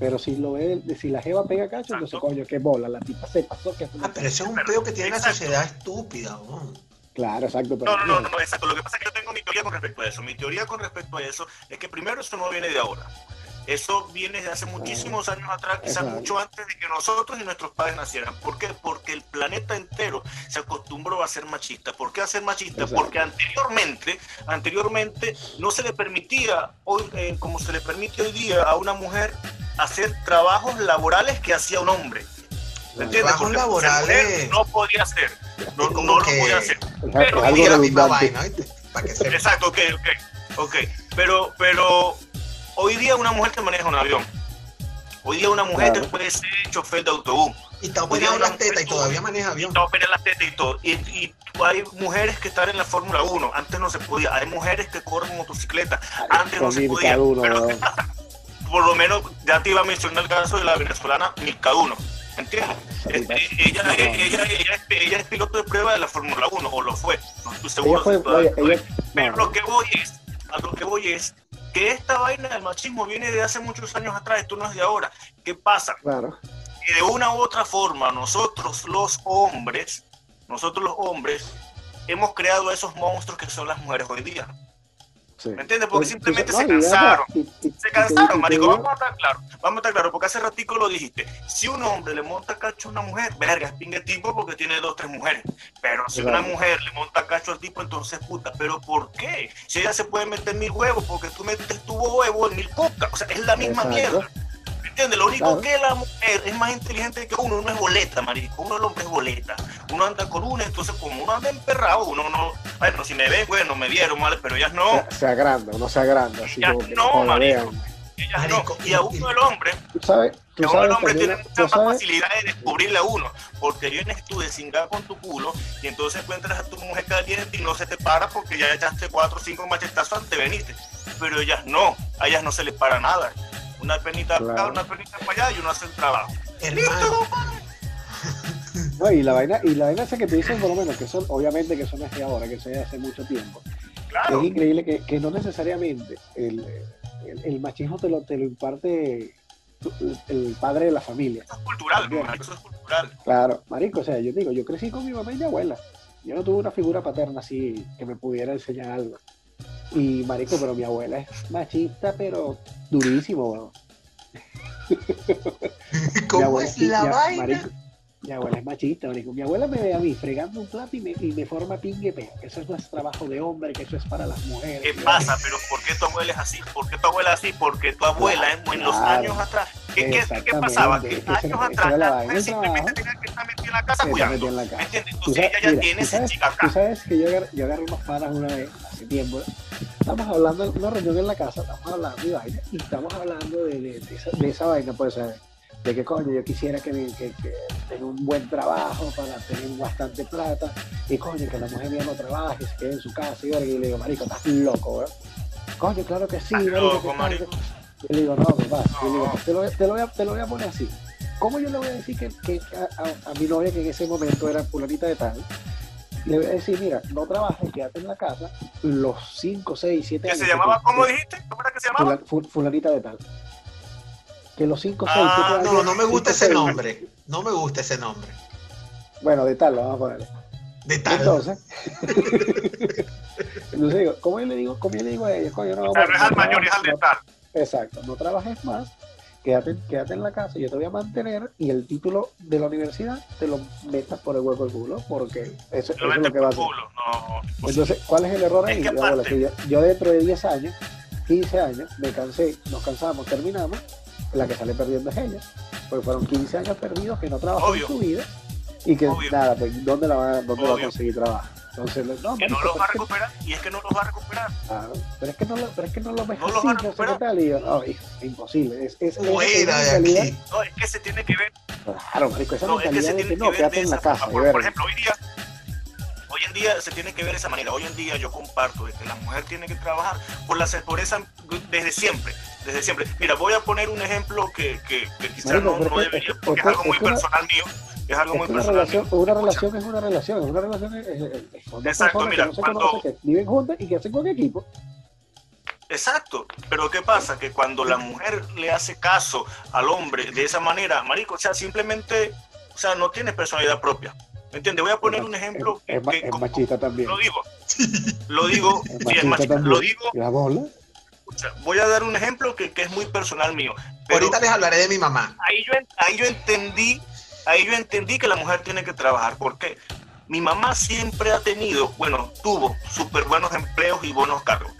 Pero si lo ve, si la jeva pega cacho, entonces coño, qué bola, la tipa se pasó que ah, pero ese es un peo que tiene la Exacto. sociedad estúpida. ¿no? Claro, exacto. Pero, No, no, no, no, exacto. Lo que pasa es que yo tengo mi teoría con respecto a eso. Mi teoría con respecto a eso es que primero eso no viene de ahora. Eso viene de hace muchísimos años atrás, quizás mucho antes de que nosotros y nuestros padres nacieran. ¿Por qué? Porque el planeta entero se acostumbró a ser machista. ¿Por qué a ser machista? Exacto. Porque anteriormente, anteriormente no se le permitía, hoy, eh, como se le permite hoy día a una mujer hacer trabajos laborales que hacía un hombre. ¿Me entiendes? Porque laborales. no podía hacer. No, no lo podía hacer. Pero algo la misma redundante. vaina, ¿viste? Para que sepa. Exacto, ok, ok, ok. Pero, pero hoy día una mujer te maneja un avión. Hoy día una mujer Claro. te puede ser chofer de autobús. Y está en una las tetas y todavía maneja avión. A operar las tetas y todo. Y, y hay mujeres que están en la Fórmula 1. Antes no se podía. Hay mujeres que corren motocicleta. Antes no se podía. Duno, Pero ¿qué weón. pasa? Por lo menos ya te iba a mencionar el caso de la venezolana Milka Duno. ¿Entiendes? Este, ella, No, no. ella, ella, ella es, piloto de prueba de la Fórmula 1, o lo fue. No estoy seguro. Fue, todavía. Pero lo que voy es, a lo que voy es, que esta vaina del machismo viene de hace muchos años atrás, esto no es de ahora. ¿Qué pasa? claro, Que de una u otra forma, nosotros los hombres, nosotros los hombres, hemos creado esos monstruos que son las mujeres hoy día. Sí. ¿Me entiendes? Porque Pues, simplemente se cansaron. Se cansaron, marico. Vamos a estar claros. Vamos a estar claros, porque hace ratico lo dijiste. Si un hombre le monta cacho a una mujer, verga, es pingue tipo porque tiene dos, tres mujeres. Pero si una mujer le monta cacho al tipo, entonces puta. ¿Pero por qué? Si ella se puede meter mil huevos, porque tú metes tu huevo en mil cocas. O sea, es la misma Exacto. mierda. Lo único Claro. que la mujer es más inteligente que uno. Uno es boleta, marico. Uno el hombre es boleta. Uno anda con una, entonces como uno anda emperrado, uno no... Bueno, si me ven, bueno, me vieron, ¿vale? Pero ellas no. Se, se agranda, uno se agranda, así como que no, marico. Ellas Marico, no. Y a uno el hombre Tú sabes, tú el hombre tiene mucha más sabes, facilidad de descubrirle a uno, porque vienes tú de cingar con tu culo y entonces encuentras a tu mujer caliente y no se te para porque ya echaste cuatro o cinco machetazos antes de venirte. Pero ellas no, a ellas no se les para nada. Una penita acá, Claro. una penita para allá y uno hace el trabajo. Hermano, no, y la vaina, y la vaina esa que te dicen por lo menos, que son, obviamente que eso no es de ahora, que eso es de hace mucho tiempo. Claro, Es increíble que, que no necesariamente el, el, el machismo te lo, te lo imparte el padre de la familia. eso es cultural, eso es cultural. Claro, marico, o sea, yo digo, yo crecí con mi mamá y mi abuela. Yo no tuve una figura paterna así que me pudiera enseñar algo. Y marico, pero mi abuela es machista, pero durísimo, weón. ¿cómo abuela- es la mi- vaina? marico, mi abuela es machista, marico. Mi abuela me ve a mí fregando un plato y me, y me forma pingue que Eso no es trabajo de hombre, que eso es para las mujeres. ¿Qué pasa? Pero ¿por qué tu abuela es así? ¿Por qué tu abuela es así? Porque tu abuela en, en los Claro. años atrás, ¿qué, qué, qué pasaba? Que años esa atrás era la la simplemente tenía que estar metida en la casa cuidando. en la ¿Me casa. Tú Entonces sabes, ella ya mira, tiene tú ese chica Tú acá. sabes que yo agarré, yo agarré unos panas una vez, hace tiempo, estamos hablando en una reunión en la casa, estamos hablando de vaina, y estamos hablando de, de- de esa, de esa vaina, pues, ¿sabes? De que coño, yo quisiera que, que, que tenga un buen trabajo para tener bastante plata, y coño, que la mujer mía no trabaje, se quede en su casa, y, y le digo, marico, estás loco, ¿verdad? Coño, claro que sí, Estás marico, loco, marico. Yo le digo, no, papá, le digo, No. te, lo, te lo voy a, te lo voy a poner así. ¿Cómo yo le voy a decir que, que a, a- a mi novia, que en ese momento era fulanita de tal, le voy a decir, mira, no trabajes, quédate en la casa los 5, 6, 7 ¿Qué años. se que llamaba? tú- ¿Cómo dijiste? ¿Cómo era que se llamaba? fula- fu- fulanita de tal. Que los 5, 6, Ah, 7 años. No, no me gusta cinco, ese seis- nombre. No me gusta ese nombre. Bueno, de tal, lo vamos a poner. De tal. Entonces, entonces digo, ¿cómo yo le digo, cómo yo le digo a ella? Coño, no, no es al mayor, es al dental. no- Exacto, no trabajes más, quédate, quédate en la casa, yo te voy a mantener y el título de la universidad te lo metas por el hueco del culo, porque eso, es lo que va a hacer. culo. No, imposible. Entonces, ¿cuál es el error ahí? Es que que yo, yo dentro de 10 años, 15 años, me cansé, nos cansamos, terminamos, la que sale perdiendo es ella, porque fueron 15 años perdidos que no trabajó Obvio. en su vida y que Obvio. nada, pues ¿dónde, la va, dónde va a conseguir trabajo? Entonces, no, que no marico, los va a es recuperar y es que no los va a recuperar. claro, pero es que no lo, pero es que no lo ves No los así, no sé qué recuperar. tal, y yo, no, hijo, es imposible, es, es, es- es Fuera una de mentalidad- aquí. No, es que se tiene que ver Claro, marico, esa no, es que mentalidad se de tiene que que no, quédate de en la casa, Por, por ejemplo, hoy día, hoy en día se tiene que ver de esa manera. Hoy en día yo comparto de que la mujer tiene que trabajar por la por esa desde siempre, desde siempre. Mira, voy a poner un ejemplo que, que, quizás no, no, debería, porque es, algo muy personal mío. Es algo muy personal. Relación, mío. Una relación es una relación, una relación es, Exacto, mira, que no se cuando, conocen, que viven juntas y que hacen con equipo. Exacto, pero ¿qué pasa? Que cuando la mujer le hace caso al hombre de esa manera, marico, o sea, simplemente, o sea, no tiene personalidad propia. ¿Me entiendes? Voy a poner un ejemplo es, que, es, es como, machista también. Lo digo, lo digo, Es sí, es machista machista, también. lo digo, ¿La bola? Sea, voy a dar un ejemplo que, que es muy personal mío. Pero Ahorita les hablaré de mi mamá. ahí yo, ahí yo entendí, ahí yo entendí que la mujer tiene que trabajar. ¿Por qué? Mi mamá siempre ha tenido, bueno, tuvo súper buenos empleos y buenos cargos.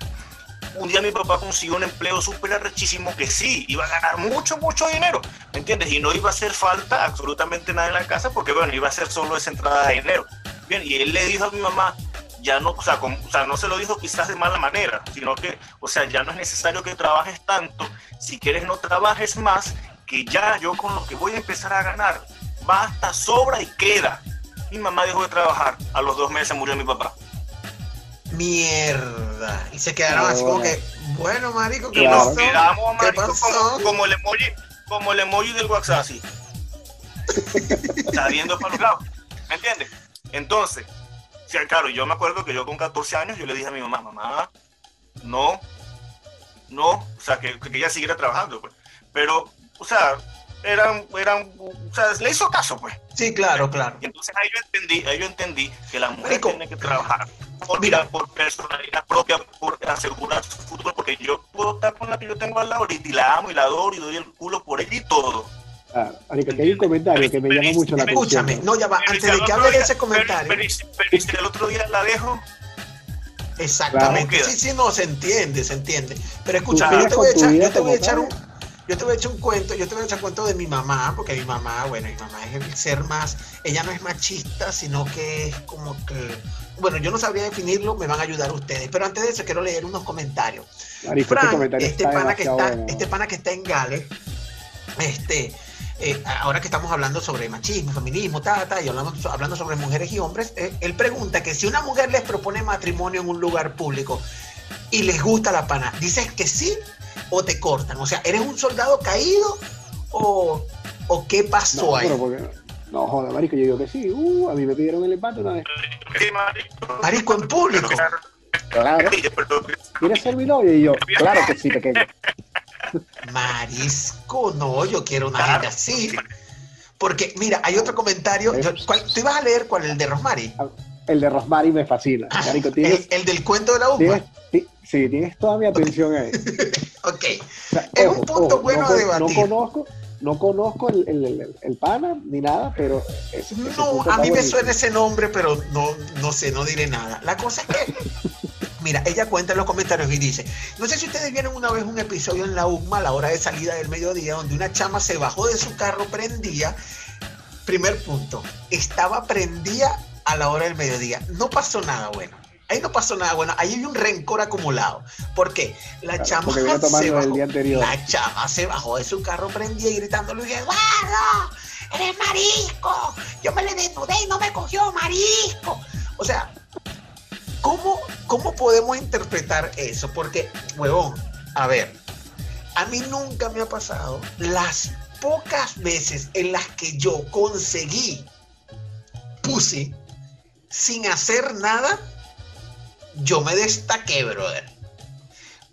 Un día mi papá consiguió un empleo súper arrechísimo que sí, iba a ganar mucho, mucho dinero, ¿me entiendes? Y no iba a hacer falta absolutamente nada en la casa porque, bueno, iba a ser solo esa entrada de dinero. Bien, y él le dijo a mi mamá, ya no, o sea, con- o sea, no se lo dijo quizás de mala manera, sino que, o sea, ya no es necesario que trabajes tanto, si quieres no trabajes más, que ya yo con lo que voy a empezar a ganar, basta, sobra y queda. Mi mamá dejó de trabajar, a los dos meses murió mi papá. Mierda. Y se quedaron así como que, bueno, marico, ¿qué Claro. pasó? quedamos, ¿Qué marico, pasó? como, como el emoji, como el emoji del WhatsApp, así. Saliendo para los lados. ¿Me entiendes? Entonces, sí, claro, yo me acuerdo que yo con 14 años, yo le dije a mi mamá, mamá, no, no, o sea, que, que ella siguiera trabajando, pues. Pero, o sea, eran, eran, o sea, le hizo caso, pues. Sí, claro, claro. Y entonces ahí yo entendí, ahí yo entendí que la mujer Marico. tiene que trabajar por, Mira. mira, por personalidad propia, por asegurar su futuro, porque yo puedo estar con la que yo tengo al lado ahorita y la amo y la adoro y doy el culo por ella y todo. Ah, aquí hay un comentario que me llama mucho la atención. Escúchame, no, ya va, antes de que hable de ese comentario. Si el otro día la dejo, Exactamente. Claro. Sí, sí, no, se entiende, se entiende. Pero escucha, yo te voy a echar, yo te voy a echar un, yo te voy a echar un cuento, yo te voy a echar cuento de mi mamá, porque mi mamá, bueno, mi mamá es el ser más, ella no es machista, sino que es como que, bueno, yo no sabría definirlo, me van a ayudar ustedes. Pero antes de eso quiero leer unos comentarios. Marico, este Frank, comentario este está pana que está, bueno. este pana que está en Gales, este, eh, ahora que estamos hablando sobre machismo, feminismo, ta, ta, y hablamos, hablando sobre mujeres y hombres, eh, él pregunta que si una mujer les propone matrimonio en un lugar público y les gusta la pana, ¿dices que sí o te cortan? O sea, ¿eres un soldado caído o, o qué pasó No, ahí? porque, no, joda, marico, yo digo que sí. Uh, a mí me pidieron el empate una vez. marico, Marisco en público. Claro. ¿Quieres ser mi novio? Y yo, claro que sí, pequeño. Marisco, no, yo quiero una gente así. Porque, mira, hay otro comentario. yo- ¿cuál- ¿Tú ibas a leer cuál? El de Rosmary. El de Rosmary me fascina. Marico, tienes, El, el del cuento de la uva. ti- sí, tienes toda mi atención ahí. Ok. O sea, Es un punto bueno no, a debatir. No conozco, no conozco el, el, el, el pana ni nada, pero ese, ese No, a mí me buenísimo. suena ese nombre, pero no, no sé, no diré nada. La cosa es que, mira, ella cuenta en los comentarios y dice, no sé si ustedes vieron una vez un episodio en la UMA a la hora de salida del mediodía donde una chama se bajó de su carro, prendía, primer punto, estaba prendida a la hora del mediodía. No pasó nada bueno. Ahí no pasó nada bueno. Ahí hay un rencor acumulado. ¿Por qué? La Claro, chama se el bajó. día anterior. La chama se bajó de su carro prendida y gritándole, Eduardo, eres marisco. Yo me le desnudé y no me cogió marisco. O sea, ¿cómo, ¿cómo podemos interpretar eso? Porque, huevón, a ver, a mí nunca me ha pasado las pocas veces en las que yo conseguí pussy sin hacer nada, yo me destaqué, brother.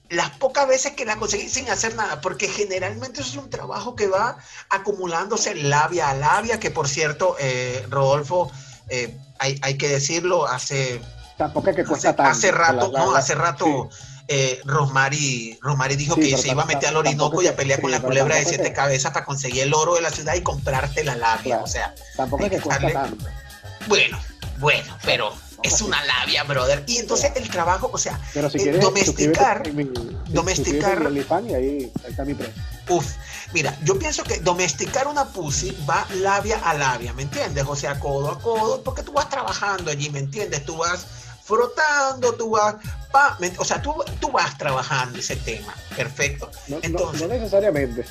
Las pocas veces que la conseguí sin hacer nada, porque generalmente eso es un trabajo que va acumulándose labia a labia, que por cierto, eh, Rodolfo, eh, hay, hay que decirlo, hace Tampoco es que cuesta hace, tanto. hace rato, La- la- no, hace rato eh, Rosmary, Rosmary dijo Sí, que se iba a meter al Orinoco y a pelear con sí, la culebra de siete que- cabezas para conseguir el oro de la ciudad y comprarte la labia. Claro. O sea, Tampoco es que cuesta Darle- tanto. bueno, bueno, pero es una labia, brother. Y entonces el trabajo, o sea, Pero si Eh, quieres, domesticar- domesticar- suscríbete en mi OnlyFans y ahí, ahí está mi precio. Uf, mira, yo pienso que domesticar una pussy va labia a labia, ¿me entiendes? O sea, codo a codo, porque tú vas trabajando allí, ¿me entiendes? Tú vas frotando, tú vas, pa, ¿me- o sea, tú, tú vas trabajando ese tema, perfecto. No, no- Entonces- no necesariamente.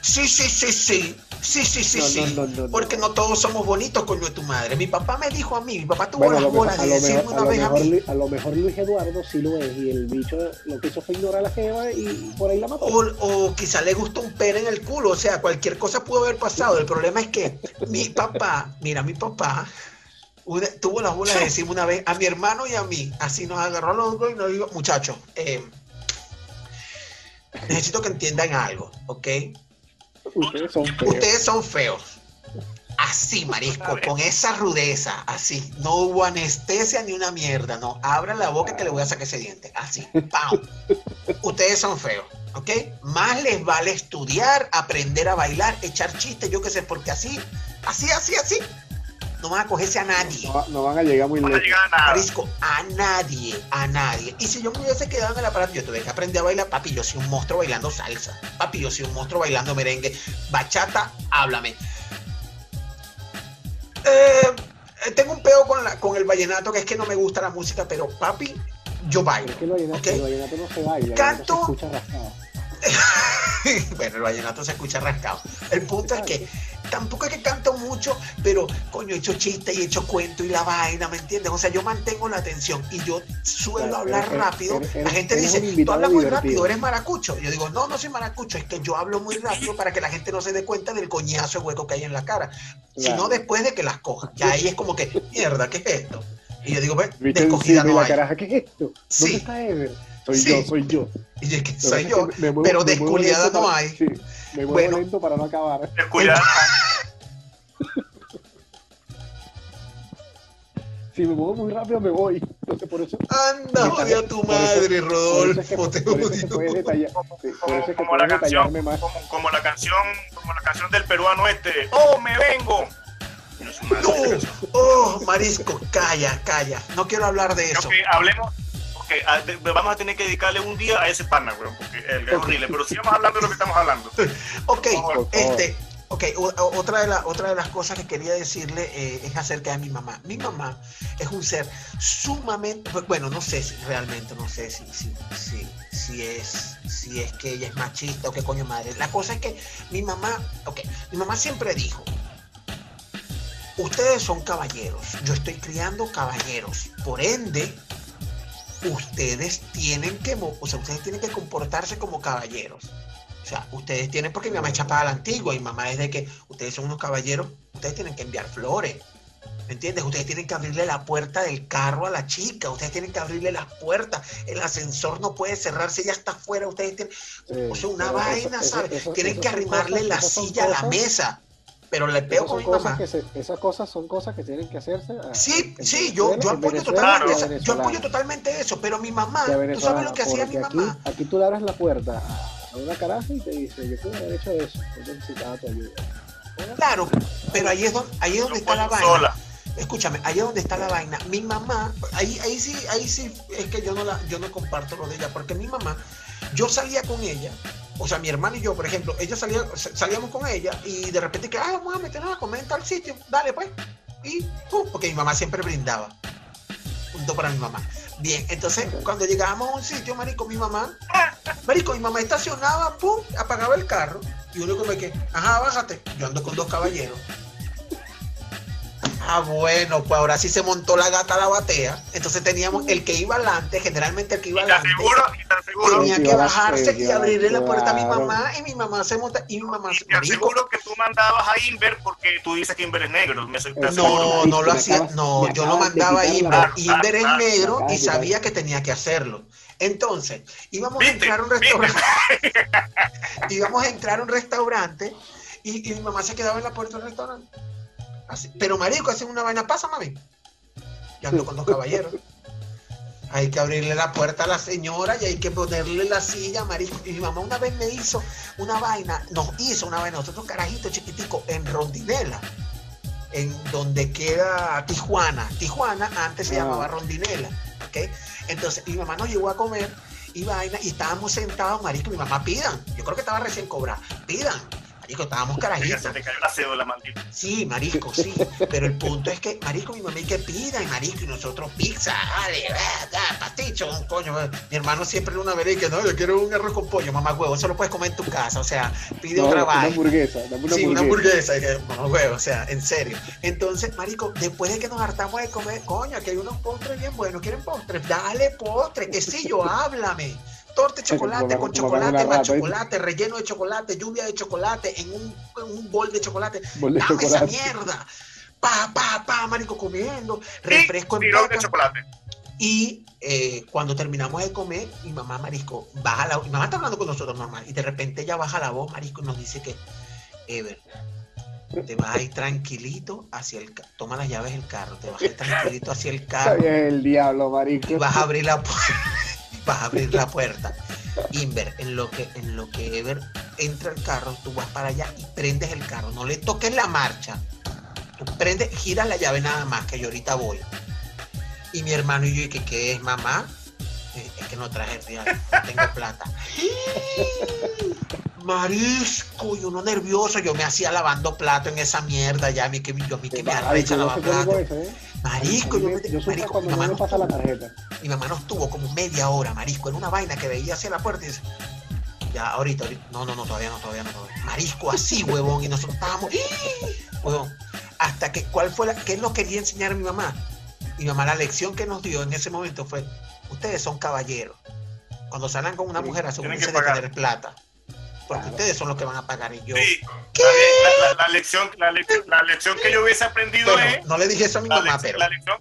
Sí, sí, sí, sí, Sí, sí, sí, No, no, sí. no, no, no. Porque no todos somos bonitos, coño de tu madre. Mi papá me dijo a mí, mi papá tuvo Bueno, a las bolas a, de decirme mejor, a, una vez a mejor, mí. Lu- a lo mejor Luis Eduardo sí lo es y el bicho lo que hizo fue ignorar a la jeva y por ahí la mató. O, o quizá le gustó un pene en el culo, o sea, cualquier cosa pudo haber pasado. El problema es que mi papá, mira, mi papá una- tuvo las bolas de decirme una vez a mi hermano y a mí, así nos agarró a los dos y nos dijo, muchachos, eh, necesito que entiendan algo, ¿ok? Ustedes son feos. Ustedes son feos. Así, marisco, con esa rudeza, así. No hubo anestesia ni una mierda, no. Abra la boca que le voy a sacar ese diente. Así, ¡pam! Ustedes son feos, ¿ok? Más les vale estudiar, aprender a bailar, echar chistes, yo qué sé, porque así, así, así, así, no van a cogerse a nadie. No, va- no van a llegar muy No lejos. llegar a nada. Marisco, a nadie, a nadie. Y si yo me hubiese quedado en el aparato, yo tuve que aprender a bailar, papi, yo soy un monstruo bailando salsa. Papi, yo soy un monstruo bailando merengue. Bachata, háblame. Eh, eh, tengo un peo con, la, con el vallenato, que es que no me gusta la música, pero papi, yo bailo. es que el vallenato, Ok. el vallenato no se baila, Canto. vallenato se escucha rascado. bueno, el vallenato se escucha rascado. El punto es que tampoco es que canto mucho, pero coño, he hecho chiste y he hecho cuento y la vaina, ¿me entiendes? O sea, yo mantengo la atención y yo suelo Claro, hablar eres- rápido. eres- la gente dice, tú hablas muy divertido". rápido, eres maracucho. Yo digo, no, no soy maracucho, es que yo hablo muy rápido para que la gente no se dé cuenta del coñazo hueco que hay en la cara, sino Claro. después de que las coja. Ya ahí es como que, mierda, ¿qué es esto? Y yo digo, de y no hay. caraja, ¿qué es esto? ¿Dónde Sí. está Ever? Soy Sí. yo, soy yo. Y yo, que soy es yo, me muevo- pero me muevo desculiada no hay. Sí, me muevo Bueno. lento para no acabar. Descuidado. Si me muevo muy rápido me voy. Entonces por eso, Anda, odia a tu madre, eso Rodolfo, te odio. como, la canción, como, como la canción, como la canción del peruano este, ¡Oh, me vengo! No No, oh, marisco, calla, calla. No quiero hablar de eso. hablemos, porque a- de- de- vamos a tener que dedicarle un día a ese pana, weón, porque es horrible, pero sigamos hablando de lo que estamos hablando. Ok, este, ok, otra de, la- otra de las cosas que quería decirle eh, es acerca de mi mamá. Mi mamá es un ser sumamente, bueno, no sé si realmente, no sé si, si, si, si es, si es que ella es machista o qué coño madre. La cosa es que mi mamá, ok, mi mamá siempre dijo, ustedes son caballeros, yo estoy criando caballeros, por ende, ustedes tienen que, o sea, ustedes tienen que comportarse como caballeros. O sea, ustedes tienen, porque mi mamá es chapada a la antigua y mamá es de que ustedes son unos caballeros, ustedes tienen que enviar flores. ¿Me entiendes? Ustedes tienen que abrirle la puerta del carro a la chica, ustedes tienen que abrirle las puertas, el ascensor no puede cerrarse, ya está afuera, ustedes tienen, Sí, o sea, una vaina, eso- ¿sabes? eso- tienen eso que arrimarle la silla a la mesa. Pero le pego con mi cosas mamá. se- esas cosas son cosas que tienen que hacerse. a- Sí, en sí, yo, yo apoyo totalmente y a eso. Yo apoyo totalmente eso, pero mi mamá, tú sabes lo que hacía mi porque aquí, mamá. aquí tú le abres la puerta a- una caraja y te dice, yo puedo haber hecho eso, yo necesitaba tu ayuda. Claro, pero ahí es donde, ahí es donde está la vaina. sola. Escúchame, ahí es donde está la vaina. Mi mamá, ahí, ahí sí, ahí sí es que yo no la, yo no comparto lo de ella, porque mi mamá, yo salía con ella, o sea, mi hermano y yo, por ejemplo, ella salía, salíamos con ella y de repente que, ah, vamos a meternos a comer en tal sitio, dale pues. Y pum, porque mi mamá siempre brindaba. Punto para mi mamá. Bien, entonces cuando llegábamos a un sitio, marico, mi mamá, marico, mi mamá estacionaba, pum, apagaba el carro y uno como que, ajá, bájate. Yo ando con dos caballeros. Ah, bueno, pues ahora sí se montó la gata a la batea. Entonces teníamos el que iba adelante, generalmente el que iba adelante. aseguro, y te aseguro, Tenía que bajarse y abrirle la puerta a mi mamá y mi mamá se monta y mi mamá se te aseguro que tú mandabas a Inver porque tú dices que Inver es negro. No. No, lo hacía, no, yo de mandaba quitar Inver. Inver es negro y sabía que tenía que hacerlo. Entonces, íbamos a entrar a un restaurante. íbamos a entrar a un restaurante y, y mi mamá se quedaba en la puerta del restaurante. Así. Pero marico, hacen una vaina, pasa, mami. Yo ando con dos caballeros. Hay que abrirle la puerta a la señora y hay que ponerle la silla, marico. Y mi mamá una vez me hizo una vaina, nos hizo una vaina, nosotros carajitos chiquiticos, en Rondinela, en donde queda Tijuana. Tijuana antes se Ah. llamaba Rondinela, ¿ok? Entonces mi mamá nos llevó a comer y vaina y estábamos sentados, marico, mi mamá pidan. Yo creo que estaba recién cobrada. Pidan. Marico, estábamos carajitos. se te cayó la cédula, maldito. Sí, marisco, sí. Pero el punto es que, marico, mi mamá que pida, y marico, y nosotros pizza, dale, ah, pasticho, un coño. Mi hermano siempre una vez y que no, yo quiero un arroz con pollo, mamá huevo, eso lo puedes comer en tu casa, o sea, pide No, otra una vaina. hamburguesa, dame una sí, una hamburguesa. hamburguesa, y que, mamá huevo, o sea, en serio. Entonces, marico, después de que nos hartamos de comer, coño, aquí hay unos postres bien buenos, ¿quieren postres? Dale postre, que sí, yo háblame. Torta de chocolate Como- con como chocolate, más rata, ¿viste? chocolate, relleno de chocolate, lluvia de chocolate, en un, en un bol de chocolate. Bol de Dame esa mierda. Pa, pa, pa, marico, comiendo. Y Refresco en tirón de chocolate. Y eh, cuando terminamos de comer, mi mamá, marisco, baja la Mi mamá está hablando con nosotros, mamá. Y de repente ella baja la voz, marisco, y nos dice que, Ever, te vas a ir tranquilito hacia el carro. Toma las llaves del carro, te vas a ir tranquilito hacia el Está carro. bien el diablo, Y marico. vas a abrir la puerta. Vas a abrir la puerta. Inver, en lo que, en lo que Ever entra al carro, tú vas para allá y prendes el carro. No le toques la marcha. Tú prendes, giras la llave nada más, que yo ahorita voy. Y mi hermano y yo, ¿y que qué es, mamá? "Eh, Es que no traje real, no tengo plata. Marisco, y uno nervioso, yo me hacía lavando plato en esa mierda, ya a mí que, yo, a mí que me Marico, arrecha yo lavar plato. es, ¿eh? Marisco, A yo, me- yo cuando mi no mamá me no pasa la tarjeta. mi mamá nos tuvo como media hora, marisco, en una vaina que veía hacia la puerta y dice, ya, ahorita, ahorita, no, no, no, todavía no, todavía no, todavía. Marisco así, huevón, y nosotros estábamos, huevón, hasta que, ¿cuál fue la, qué nos quería enseñar mi mamá? Mi mamá, la lección que nos dio en ese momento fue, ustedes son caballeros. Cuando salgan con una mujer, asegúrense de tener plata. Porque Claro. ustedes son los que van a pagar y yo. Sí, la, la- la lección, la, lección, la lección que yo hubiese aprendido Bueno, es. no le dije eso a mi La, mamá, pero. la lección,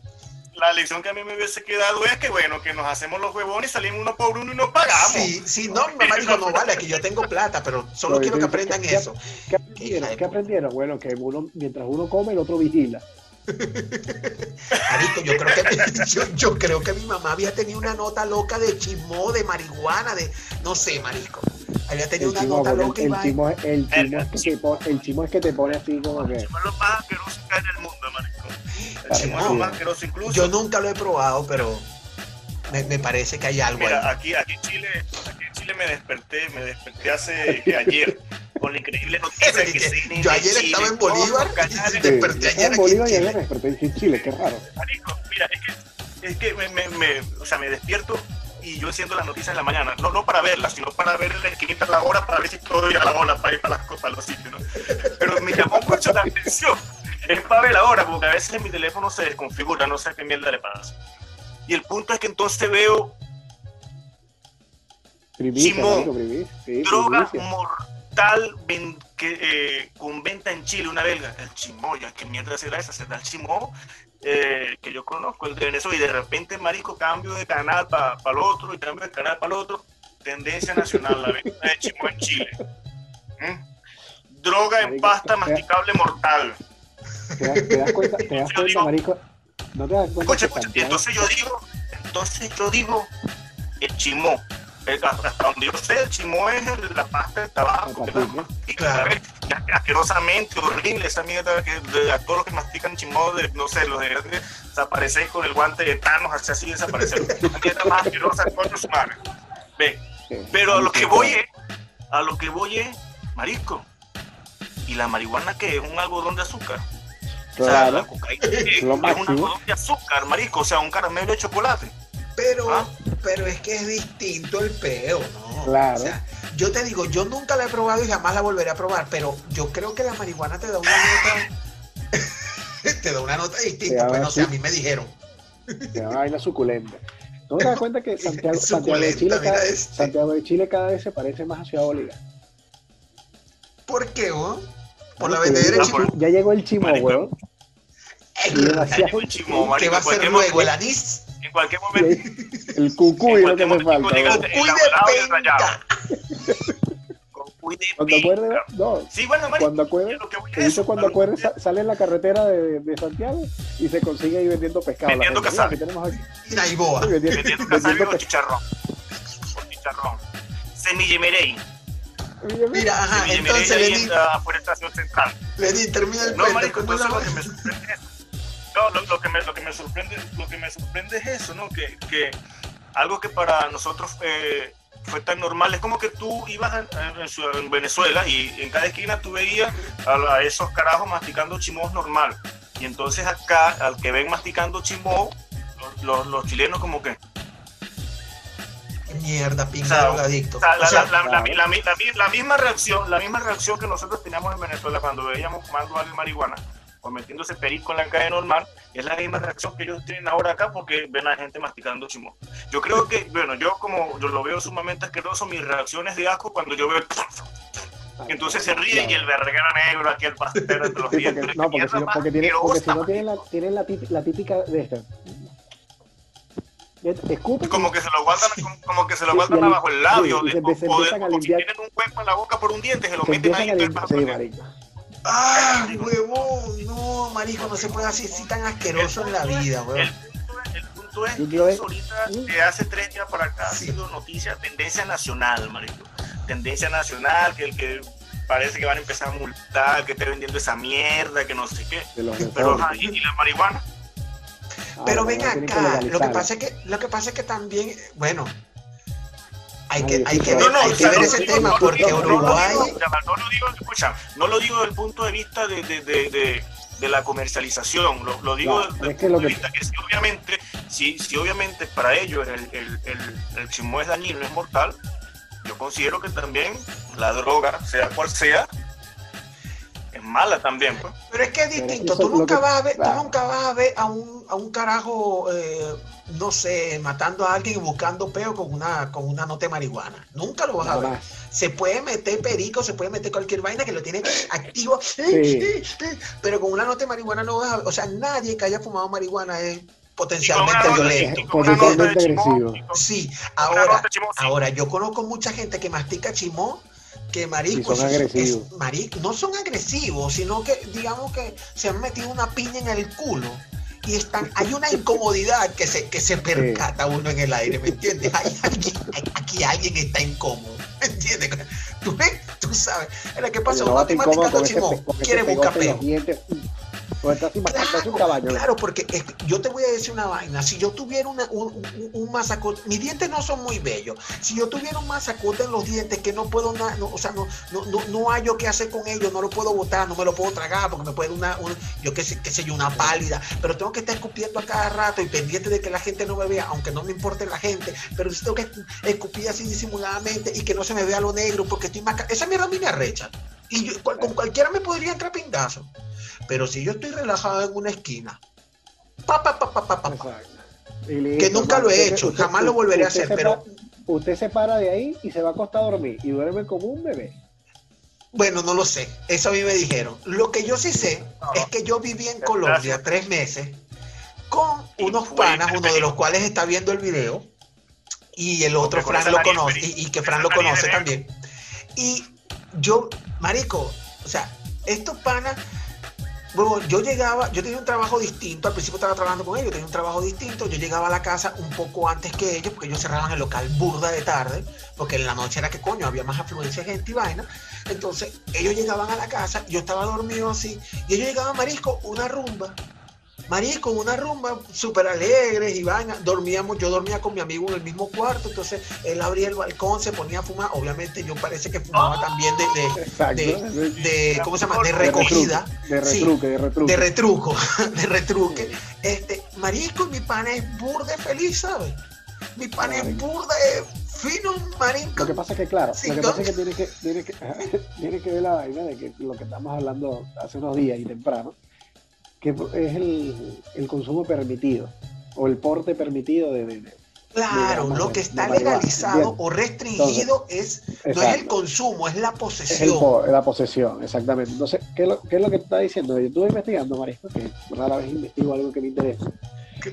la lección que a mí me hubiese quedado es que, bueno, que nos hacemos los huevones y salimos uno por uno y nos pagamos. Sí, sí, no, mi mamá dijo, no vale, que yo tengo plata, pero solo quiero que aprendan ¿qué- eso. ¿Qué aprendieron? de ¿Qué puta. aprendieron? Bueno, que uno, mientras uno come, el otro vigila. Marico, yo creo que yo, yo creo que mi mamá había tenido una nota loca de chismó, de marihuana, de no sé, marico. Había tenido El una chimo, nota loca y el, el chimo, es- el, chimo es que te pone, el chimo es que te pone así como que... Chimo es lo más asqueroso que hay en el mundo, marico. El Claro, chimo es lo más asqueroso incluso. Yo nunca lo he probado, pero me, me parece que hay algo Mira, ahí. aquí, aquí en Chile, aquí en Chile me desperté, me desperté hace que ayer con la increíble noticia que yo ayer Chile, estaba en Bolívar y desperté ayer en Bolívar y ayer me desperté en Chile, qué raro. Marico, mira, es que, es que me, me, me- o sea, me despierto y yo siento las noticias en la mañana, no, no para verlas, sino para ver la esquinita la hora, para ver si estoy a la hora para ir para, las, para los sitios, ¿no? Pero me llamó mucho la atención, es para ver la hora, porque a veces mi teléfono se desconfigura, no sé qué mierda le pasa. Y el punto es que entonces veo Primicia, Chimo, marico, primicia. Sí, droga primicia. mortal ven- que, eh, con venta en Chile, una belga, el chimoya, ¿qué mierda será esa? ¿Será el chimó? Eh, que yo conozco, el de Venezuela, y de repente, marico, cambio de canal para el otro, y cambio de canal para el otro, tendencia nacional, la venta de chimó en Chile. ¿Mm? Droga en pasta masticable mortal. ¿Te das, te das cuenta, te das cuenta, digo- marico? ¿No te das cuenta Escucha, escucha, entonces yo digo, entonces yo digo, el chimó, hasta donde yo sé, el chimó es la pasta de tabaco, patica? Y Claro. asquerosamente horrible esa mierda que de, a todos los que mastican chimó de, no sé, los de desaparecer con el guante de Thanos, así así desaparecer. La mierda más asquerosa con su madre. Ve, pero a lo que voy claro. es, a lo que voy es, marisco. ¿Y la marihuana que es un algodón de azúcar? O sea, la Claro, cocaína es Lo un algodón de azúcar, marisco, o sea, un caramelo de chocolate. Pero, Ah. Pero es que es distinto el peo, ¿no? Claro. O sea, yo te digo, yo nunca la he probado y jamás la volveré a probar, pero yo creo que la marihuana te da una nota. te da una nota distinta, da pues no sé, a mí me dijeron. te vaina suculenta. ¿No te das cuenta que Santiago, de Chile cada, este. Santiago de Chile cada vez se parece más a Ciudad Bolívar? ¿Por qué, oh? Por la vendedera chimo. ya llegó el chimo, weón. Ya llegó el chimó, ¿Qué marico, va a ser luego? ¿El anís? En cualquier y momento. El cucuy es lo que momento falta. llega weón. el ¡Uy, elaborado y el de rallado. penca! Con cuy de Cuando acuerde, pinga. no, Sí, bueno, marico. cuando eso, cuando a lo- acuerde sa- sale en la carretera de, de Santiago y se consigue ahí vendiendo pescado. Vendiendo gente, casabe. "Mira, que tenemos aquí. Y Naiboa. Sí, vendiendo- Vendiendo casabe o chicharrón. O chicharrón. Semille Merey. Mira, ajá, entonces Lenín, en la- afuera de Estación Central. Lenín, termina el No, cuento. marico, ¿cómo es la entonces lo que vaina? me sorprende es no, lo, lo que me, lo que me sorprende, lo que me sorprende es eso, ¿no? Que, que algo que para nosotros eh, fue tan normal. Es como que tú ibas en, Venezuela y en cada esquina tú veías a, esos carajos masticando chimós normal. Y entonces acá, al que ven masticando chimó, los, los, chilenos como que... Mierda, pinga o sea, la, misma reacción, la misma reacción que nosotros teníamos en Venezuela cuando veíamos fumando al marihuana o metiéndose perico en la calle normal, es la misma reacción que ellos tienen ahora acá porque ven a la gente masticando chimó. Yo creo que, bueno, yo como yo lo veo sumamente asqueroso, mis reacciones de asco cuando yo veo entonces se ríe y el verguero negro aquí el pastero entre los dientes. no, porque si no, porque tiene, porque si no tienen la, tienen la, típica, la típica de esta. Escupen, como que se lo guardan, como, que se lo guardan abajo el labio, sí, o, o, o, si tienen un cuerpo en la boca por un diente, se lo meten ahí. el ¡Ah, huevón! No, marico, no se puede hacer así tan asqueroso en la vida, huevón. El, punto es que ahorita, de hace tres días para acá, ha sido noticia, tendencia nacional, marico. Tendencia nacional, que el que parece que van a empezar a multar, que esté vendiendo esa mierda, que no sé qué. Pero, ¿y, la marihuana? Pero ah, ven acá, lo que pasa es que, lo que pasa es que también, bueno, hay que, hay que ver, hay que ver ese tema porque Uruguay. No lo digo, escucha, no lo digo desde el punto de vista de, de, de, de la comercialización, lo, lo digo desde el punto de vista que si obviamente, si, si obviamente para ellos el, el, el, el chismo es dañino, es mortal, yo considero que también la droga, sea cual sea, mala también. Pues. Pero es que es distinto, tú nunca, vas a ver, tú nunca vas a ver a un, a un carajo eh, no sé, matando a alguien y buscando peo con una, con una nota de marihuana. Nunca lo vas a ver. Se puede meter perico, se puede meter cualquier vaina que lo tiene activo, pero con una nota de marihuana no vas a ver. O sea, nadie que haya fumado marihuana es potencialmente violento. Potencialmente agresivo. Sí, ahora, ahora yo conozco mucha gente que mastica chimó que marico, son agresivos. no son agresivos, sino que digamos que se han metido una piña en el culo y están, hay una incomodidad que se, que se percata uno en el aire, ¿me entiendes? Hay alguien, aquí alguien está incómodo, ¿me entiendes? Tú tú sabes. En la que pasa, uno te chimón, quiere buscar peo. Claro, porque yo te voy a decir una vaina. Si yo tuviera un, un, masacote, mis dientes no son muy bellos. Si yo tuviera un masacote en los dientes que no puedo, no, o sea, no, no, no, no hay yo qué hacer con ellos, no lo puedo botar, no me lo puedo tragar porque me puede una, yo qué sé, qué sé yo, una pálida. Pero tengo que estar escupiendo a cada rato y pendiente de que la gente no me vea, aunque no me importe la gente. Pero tengo que escupir así disimuladamente y que no se me vea lo negro porque estoy más. Esa mierda a mí me arrecha. Y yo, con cualquiera me podría entrar pingazo. Pero si yo estoy relajado en una esquina, pa, pa, pa, pa, pa, que nunca lo he hecho, jamás lo volveré a hacer, pero... Usted se para de ahí y se va a acostar a dormir y duerme como un bebé. Bueno, no lo sé, eso a mí me dijeron. Lo que yo sí sé es que yo viví en Colombia tres meses con unos panas, uno de los cuales está viendo el video, y el otro Fran lo conoce, y, que Fran lo conoce también. Y yo, marico, o sea, estos panas bueno, yo llegaba, yo tenía un trabajo distinto, al principio estaba trabajando con ellos, tenía un trabajo distinto, yo llegaba a la casa un poco antes que ellos, porque ellos cerraban el local burda de tarde, porque en la noche era que coño, había más afluencia de gente y vaina, entonces ellos llegaban a la casa, yo estaba dormido así, y ellos llegaban, marisco, una rumba, Marisco, una rumba súper alegre y vaina. Dormíamos, yo dormía con mi amigo en el mismo cuarto, entonces él abría el balcón, se ponía a fumar. Obviamente yo parece que fumaba también de, de, ¿cómo se llama? De recogida. De retruque, de retruque. De retruco, de retruque. Este, Marisco, mi pana es burde feliz, ¿sabes? Mi pana es burde fino, marisco. Lo que pasa es que, claro, lo que pasa es que tiene que, tiene que, tiene que ver la vaina de que lo que estamos hablando hace unos días y temprano que es el, el consumo permitido o el porte permitido de, Claro, lo que está legalizado o restringido es no es el consumo, es la posesión. Es la posesión, exactamente. Entonces, ¿qué es lo, qué es lo que está diciendo? Yo estuve investigando, Marisco, que rara vez investigo algo que me interesa.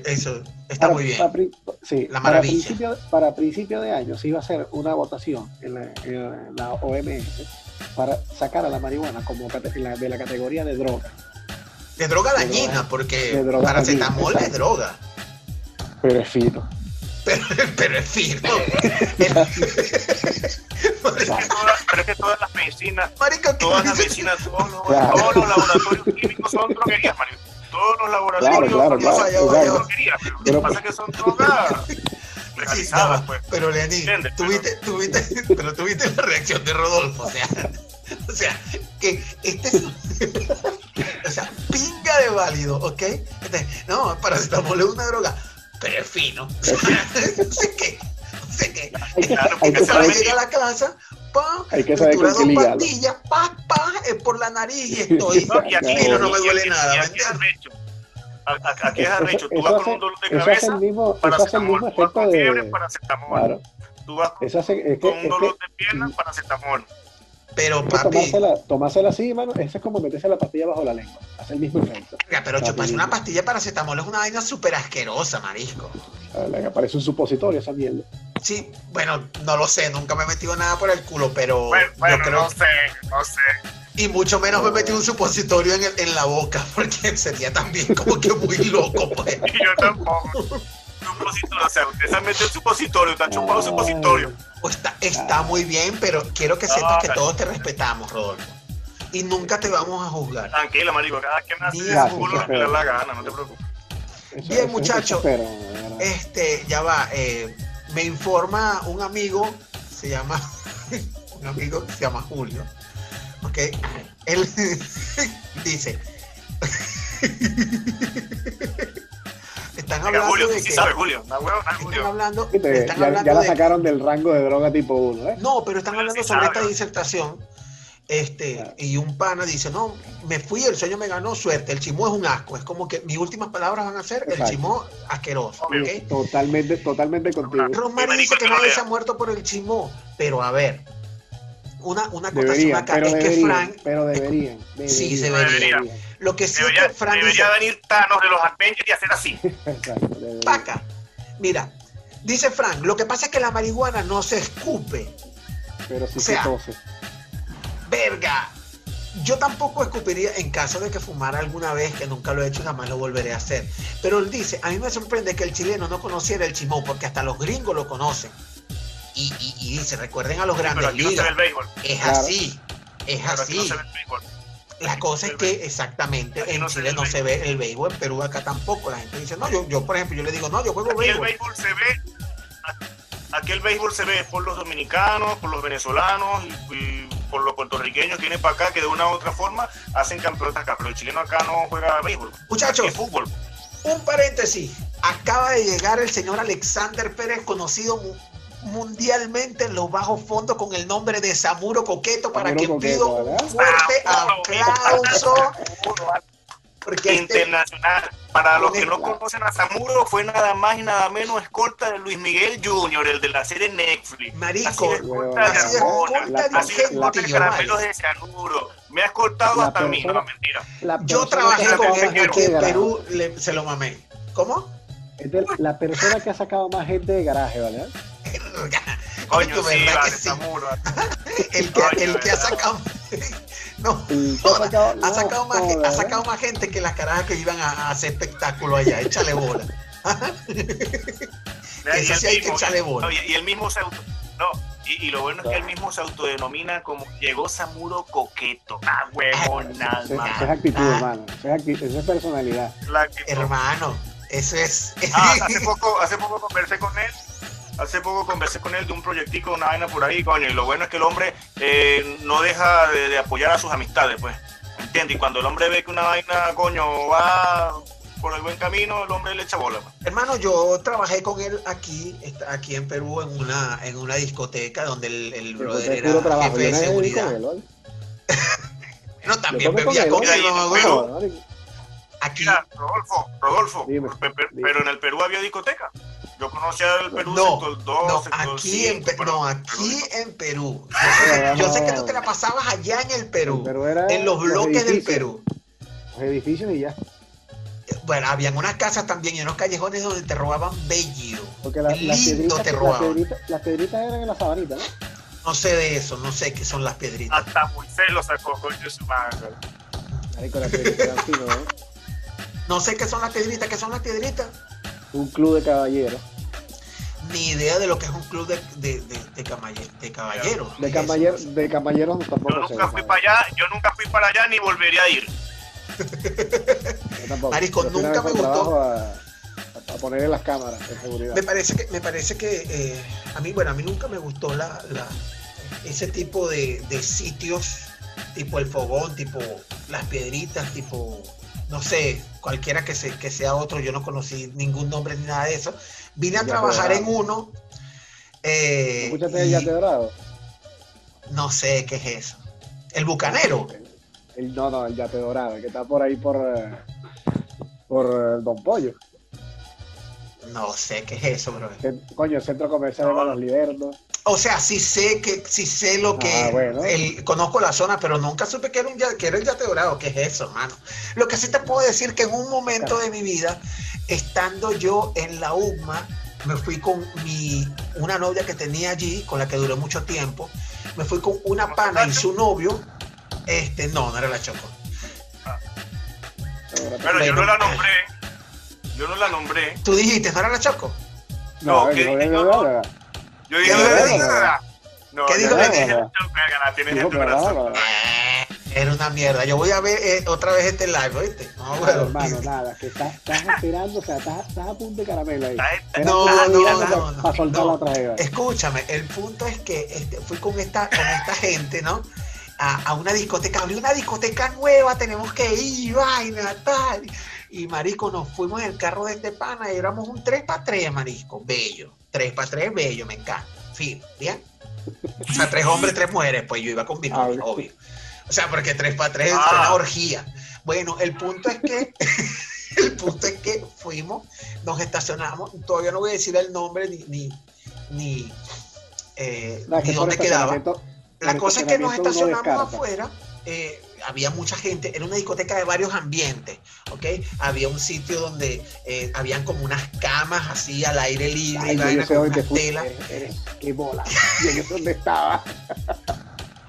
Eso está muy bien. Para, sí, la para principio, para principio de año se iba a hacer una votación en la, en la OMS para sacar a la marihuana como de la categoría de droga de droga dañina, porque paracetamol es droga. Pero es fino. Pero, pero es fino. pero, es que todas, las medicinas, todas las medicinas, todos los, todos los laboratorios químicos son droguerías, Mario. Todos los laboratorios claro, claro, son droguerías. Pero, lo que pasa es que son legalizadas, no, pues. Pero Lenín, ¿Entiendes? tuviste, tuviste, pero tuviste la reacción de Rodolfo, o sea, o sea, que este es, o sea, pinga de válido, ¿ok? Este, no, paracetamol es una droga, pero es fino, o sea. Hay que, Claro, hay porque que vez saber, llega a la casa, pa, hay que saber dos pastillas, pa, pa, eh, por la nariz y estoy, No, y aquí, no me duele nada, y ¿me aquí es entiendes? arrecho. A- a- Aquí es Eso- arrecho. Tú eso vas hace- con un dolor de eso hace el cabeza, mismo, eso hace el paracetamol. mismo Tú vas efecto con fiebre, de. paracetamol. Claro. Tú vas con Eso hace, es que, con un es dolor que, de pierna, paracetamol. Pero papi, tomársela, tomársela así, mano, eso es como meterse la pastilla bajo la lengua. Hace el mismo efecto. Pero chuparse una pastilla de paracetamol es una vaina súper asquerosa, marisco. Le aparece un supositorio esa mierda. Sí, bueno, no lo sé, nunca me he metido nada por el culo, pero Bueno, bueno, yo creo no sé, no sé. y mucho menos me he metido un supositorio en, el- en la boca, porque sería también como que muy loco, pues. Y yo tampoco. Supositorio, o sea, usted se ha metido el supositorio, está chupado el supositorio. O está, está muy bien, pero quiero que sepas que todos te respetamos, Rodolfo. Y nunca te vamos a juzgar. Tranquila, marico, cada quien hace su culo lo que le da la gana, no te preocupes. Eso- Bien, eso- muchacho. eso espero, de verdad. Este, ya va, eh, me informa un amigo, se llama, un amigo que se llama Julio, ok, él dice, están hablando Julio, de sí que, sabes, Julio. La huevo, están Julio. hablando, Viste, están ya, hablando ya la de, sacaron del rango de droga tipo 1, ¿eh? no, pero están Pero hablando sí sobre sabe. esta disertación, este, Claro. y un pana dice, no, me fui, el sueño me ganó, suerte, el chimó es un asco, es como que mis últimas palabras van a ser, el chimó asqueroso, Obvio. ¿ok? Totalmente, totalmente contigo. Rosmary marico, dice que nadie se ha muerto por el chimó, pero a ver, una, una acotación Deberían, acá pero es que deberían, Frank, pero deberían. Sí, se deberían, debería. Lo que sí Debería, es que Frank dice, debería venir Thanos de los Avengers y hacer así. Paca, mira, dice Frank, lo que pasa es que la marihuana no se escupe, Pero sí o sea, se tose. verga. Yo tampoco escupiría en caso de que fumara alguna vez, que nunca lo he hecho, jamás lo volveré a hacer. Pero él dice, a mí me sorprende que el chileno no conociera el chimó, porque hasta los gringos lo conocen. Y, y- y dice, recuerden a los Pero grandes aquí no se ve ligas, el béisbol. es Claro. así, es Pero aquí no así. se ve el béisbol. La cosa es que exactamente Aquí en no Chile no se ve el béisbol, en Perú acá tampoco. La gente dice, no, yo, yo por ejemplo, yo le digo, no, yo juego Aquí el béisbol. béisbol se ve. Aquí el béisbol se ve por los dominicanos, por los venezolanos y, y por los puertorriqueños que vienen para acá que de una u otra forma hacen campeonatos acá. Pero el chileno acá no juega béisbol. Muchachos, Es fútbol. un paréntesis. Acaba de llegar el señor Alexander Pérez, conocido mundialmente en los bajos fondos con el nombre de Samuro Coqueto, para Samuro que Coqueto, pido un ¿verdad? fuerte aplauso. Porque este, Internacional. Para los que no Claro. conocen a Zamuro, fue nada más y nada menos escolta de Luis Miguel Jr., el de la serie Netflix. Marico, Así de escolta de así así caramelos. Me ha escoltado La hasta a mí, no, no, mentira. La yo trabajé con él aquí en garaje. Perú, le- se lo mamé. ¿Cómo? Es de- la persona que ha sacado más gente de garaje, ¿vale? Coño, Coño, sí, ¿verdad vale, que sí? El que, Coño, el que ha sacado. No, El ha joda, sacado- ha no, sacado más, ha sacado más gente que las carajas que iban a, a hacer espectáculo allá. Échale bola. Mira, Eso y sí hay que mismo- echarle bola. no, y, y él mismo se auto, no, y, y lo bueno es que él mismo se autodenomina como llegó Zamuro coqueto. Ah, huevón, nada Esa más. esa es actitud, Ah. hermano. Esa es, actitud, esa es personalidad. Hermano, eso es. Ah, hace poco, hace poco conversé con él. Hace poco conversé con él de un proyectico, una vaina por ahí, coño. Y lo bueno es que el hombre eh, no deja de, de apoyar a sus amistades, pues. ¿Entiendes? Y cuando el hombre ve que una vaina, coño, va por el buen camino, el hombre le echa bola. pues. Hermano, yo trabajé con él aquí, está- aquí en Perú, en una, en una discoteca donde el, el brother era trabajo. jefe de seguridad. No, Yo también bebía con él. Aquí, Mira, Rodolfo, Rodolfo, Dime, dime. pero en el Perú había discoteca. Yo conocía el Perú No, sector 2, no, sector aquí en, 5, Pe- pero no, aquí en Perú. Yo sé, que, yo sé que tú te la pasabas allá en el Perú, Pero era en los bloques del Perú. Los edificios y ya. Bueno, habían unas casas también y unos callejones donde te robaban bello. Porque la- las, piedritas, te las, robaban. piedritas, las piedritas eran en la sabanita, ¿no? No sé de eso, no sé qué son las piedritas. Hasta Moisés lo sacó, de su madre. Marico, las piedritas ¿no? No sé qué son las piedritas, qué son las piedritas. Un club de caballeros. Ni idea de lo que es un club de, de, de, de caballe- de caballeros. De, ¿Qué es caballer- eso? de caballeros Yo tampoco sé. nunca fui para allá, yo nunca fui para allá ni volvería a ir. Yo tampoco. Marisco, Yo nunca me gustó. a a poner en las cámaras de seguridad. Me parece que, me parece que eh, a mí, bueno, a mí nunca me gustó la, la ese tipo de, de sitios, tipo el fogón, tipo las piedritas, tipo, no sé, cualquiera que, se, que sea otro, yo no conocí ningún nombre ni nada de eso. Vine a Ya trabajar en uno. eh, Escúchate el y yate dorado. no sé qué es eso. El bucanero. El- no, no, el yate dorado, que está por ahí por, eh, por eh, Don Pollo. No sé qué es eso, bro. Coño, el centro comercial de Manos Libertos. O sea, sí sé que sí sé lo que Ah, bueno. el- conozco la zona, pero nunca supe que era un ya- que era el yate dorado. ¿Qué es eso, hermano? Lo que sí te puedo decir que en un momento de mi vida, estando yo en la UMA, me fui con mi una novia que tenía allí, con la que duré mucho tiempo. Me fui con una pana y su novio. Este, no, no era la Choco. Bueno, yo no la nombré. Yo no la nombré. Tú dijiste, ¿no era la Choco? No, No, no, No, no, no. Yo dije, ¿Qué "Ah, dijo? ah, ah". No, ¿Qué yo dijo no que dije, dijo? "Verga, tienes Dijo en tu que corazón". nada, Era una mierda. Yo voy a ver eh, otra vez este live, ¿oíste? No, bueno. hermano, nada, que estás, estás aspirando, o sea, estás, estás a punto de caramelo ahí. No, no, no, no, para soltar no. la tragedia. Escúchame, el punto es que este, fui con esta, con esta gente, ¿no? A, a una discoteca, abrió una discoteca nueva, tenemos que ir, vaina, tal. Y marico, nos fuimos en el carro de este pana y éramos un 3 para 3, marisco, bello. 3 para 3, bello, me encanta. Fin, ¿bien? O sea, tres hombres, tres mujeres, pues yo iba con mi Ah, obvio. O sea, porque 3 para 3 es Ah. una orgía. Bueno, el punto es que, el punto es que fuimos, nos estacionamos, todavía no voy a decir el nombre ni, ni, ni, eh, No, es que ni dónde quedaba. La cosa es que nos estacionamos afuera, eh, había mucha gente, era una discoteca de varios ambientes, ¿ok? Había un sitio donde eh, habían como unas camas así al aire libre, Ay, y yo vaina con unas telas. Qué bola. Yo no sé dónde estaba.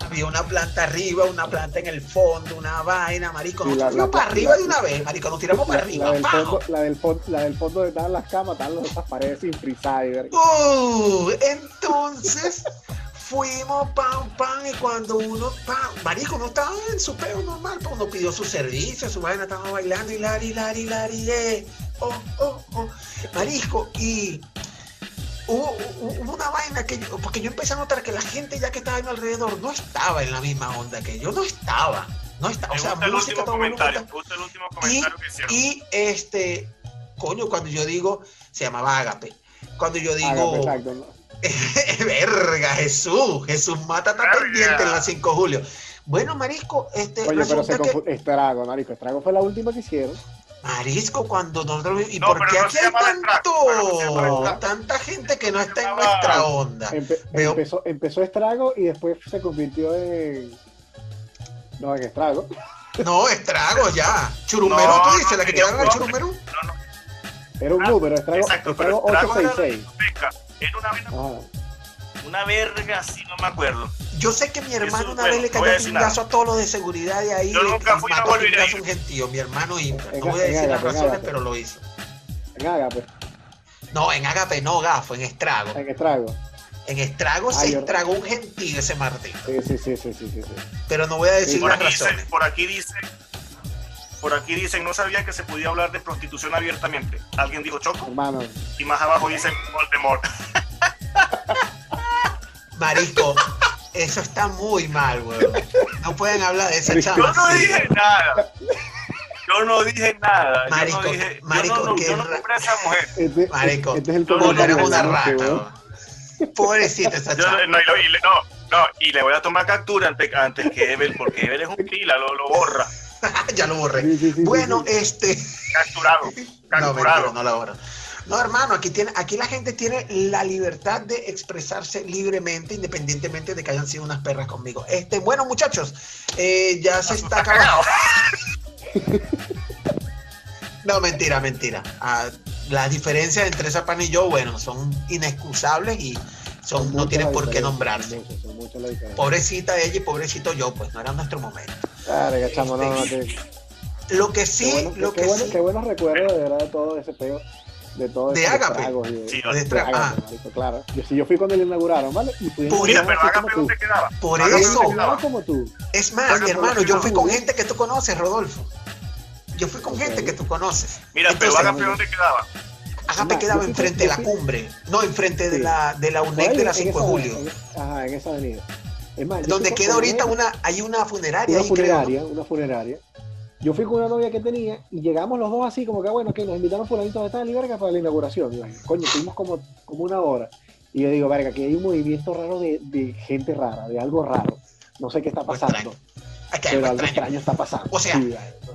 Había una planta arriba, una planta en el fondo, una vaina, marico. Nos la- para arriba de una vez, marico, nos tiramos para arriba. la del fondo, la, del fondo, la del fondo de estaban las camas, estaban las paredes sin y ver- Uh, entonces fuimos, pam, pam, y cuando uno, pam, marico, no estaba en su peo normal, pues uno pidió su servicio, su vaina, estaba bailando, y lari, lari, lari, eh, oh, oh, oh, marisco, y hubo, hubo una vaina que yo, porque yo empecé a notar que la gente ya que estaba a mi alrededor no estaba en la misma onda que yo, no estaba, no estaba, o sea, gusta el música, último comentario. canta- Me gusta el último comentario que hicieron. y este, coño, cuando yo digo, se llamaba Agape. Cuando yo digo, Hágame, exacto, ¿no? verga, Jesús, Jesús Mata está Verga. pendiente en la 5 de julio. Bueno, Marisco, este, Oye, pero se que, Estrago, marico. Estrago fue la última que hicieron. Marisco, cuando nosotros, ¿y No, por qué no aquí hay no tanto, tanta gente que no está en nuestra onda? Empe- Veo- empezó, empezó Estrago y después se convirtió en. No, en Estrago. No, estrago ya. Churumero, No, tú no, dices, la que no, quedaron al no. churumero. No, no, Era un Ah, número, Estrago, exacto, pero Estrago Estrago era 866. Beca, Era una. Una verga, así no me acuerdo. Yo sé que mi hermano Eso, una bueno, vez le cayó un pingazo a todos los de seguridad de ahí. Yo le- nunca y fui, mató a volveré a ir. un gentío, mi hermano. En- No voy a decir las razones, pero lo hizo. En Agape, No, en Agape no, gafo, en Estrago. en Estrago. En Estrago Ah, se yo- estragó un gentío ese Martín. Sí, sí, sí, sí, sí, sí. sí. Pero no voy a decir Por las razones. por aquí dicen, por aquí dicen, no sabía que se podía hablar de prostitución abiertamente. Alguien dijo Choco Hermano, y más abajo dicen Voldemort. Marisco, eso está muy mal, weón. No pueden hablar de esa chama. Yo no así. dije nada. Yo no dije nada. Marico, yo no dije, marico, yo no, qué yo no ra- nombré a esa mujer. este, Marico, este es el una rata. Pobrecita esa Yo, chama. no, y, lo- y le- no, no, y le voy a tomar captura antes, antes que Evel, porque Evel es un pila, lo, lo borra. ya lo borré. Sí, sí, sí, Bueno, sí, este. Capturado. No, mentira, Capturado. no la borro. No, hermano, aquí, tiene, aquí la gente tiene la libertad de expresarse libremente, independientemente de que hayan sido unas perras conmigo. Este, bueno, muchachos, eh, ya se está acabando. No, mentira, mentira. Ah, las diferencias entre esa pan y yo, bueno, son inexcusables y son, no tienen por qué nombrarse. son muchas. Pobrecita ella y pobrecito yo, pues no era nuestro momento. Verga, chamo, no, no, te- Lo que qué sí, bueno- lo qué que bueno- sí. qué buenos recuerdos de verdad de todo ese peo. De todo De Ágape. Sí, de de tra- Ágape, ah, marico, claro. Yo, sí, yo fui cuando le inauguraron, ¿vale? Y llegar pero dónde tú. quedaba. por eso. quedaba. como tú. Es más, hermano, yo fui con gente que tú conoces, Rodolfo. Yo fui con gente que tú conoces. Mira, pero hágame dónde quedaba. Agape quedaba enfrente de la cumbre, no, enfrente de la, de la UNED de la 5 de julio. ajá, en esa avenida. Es más, Donde queda ahorita una, hay una funeraria. Una funeraria, una funeraria. Yo fui con una novia que tenía y llegamos los dos así, como que bueno, que nos invitaron fulanitos de tal y verga para la inauguración. coño, tuvimos como, como una hora. Y yo digo, verga, que hay un movimiento raro de, de gente rara, de algo raro. No sé qué está pasando. Pero algo extraño. está pasando. O sea,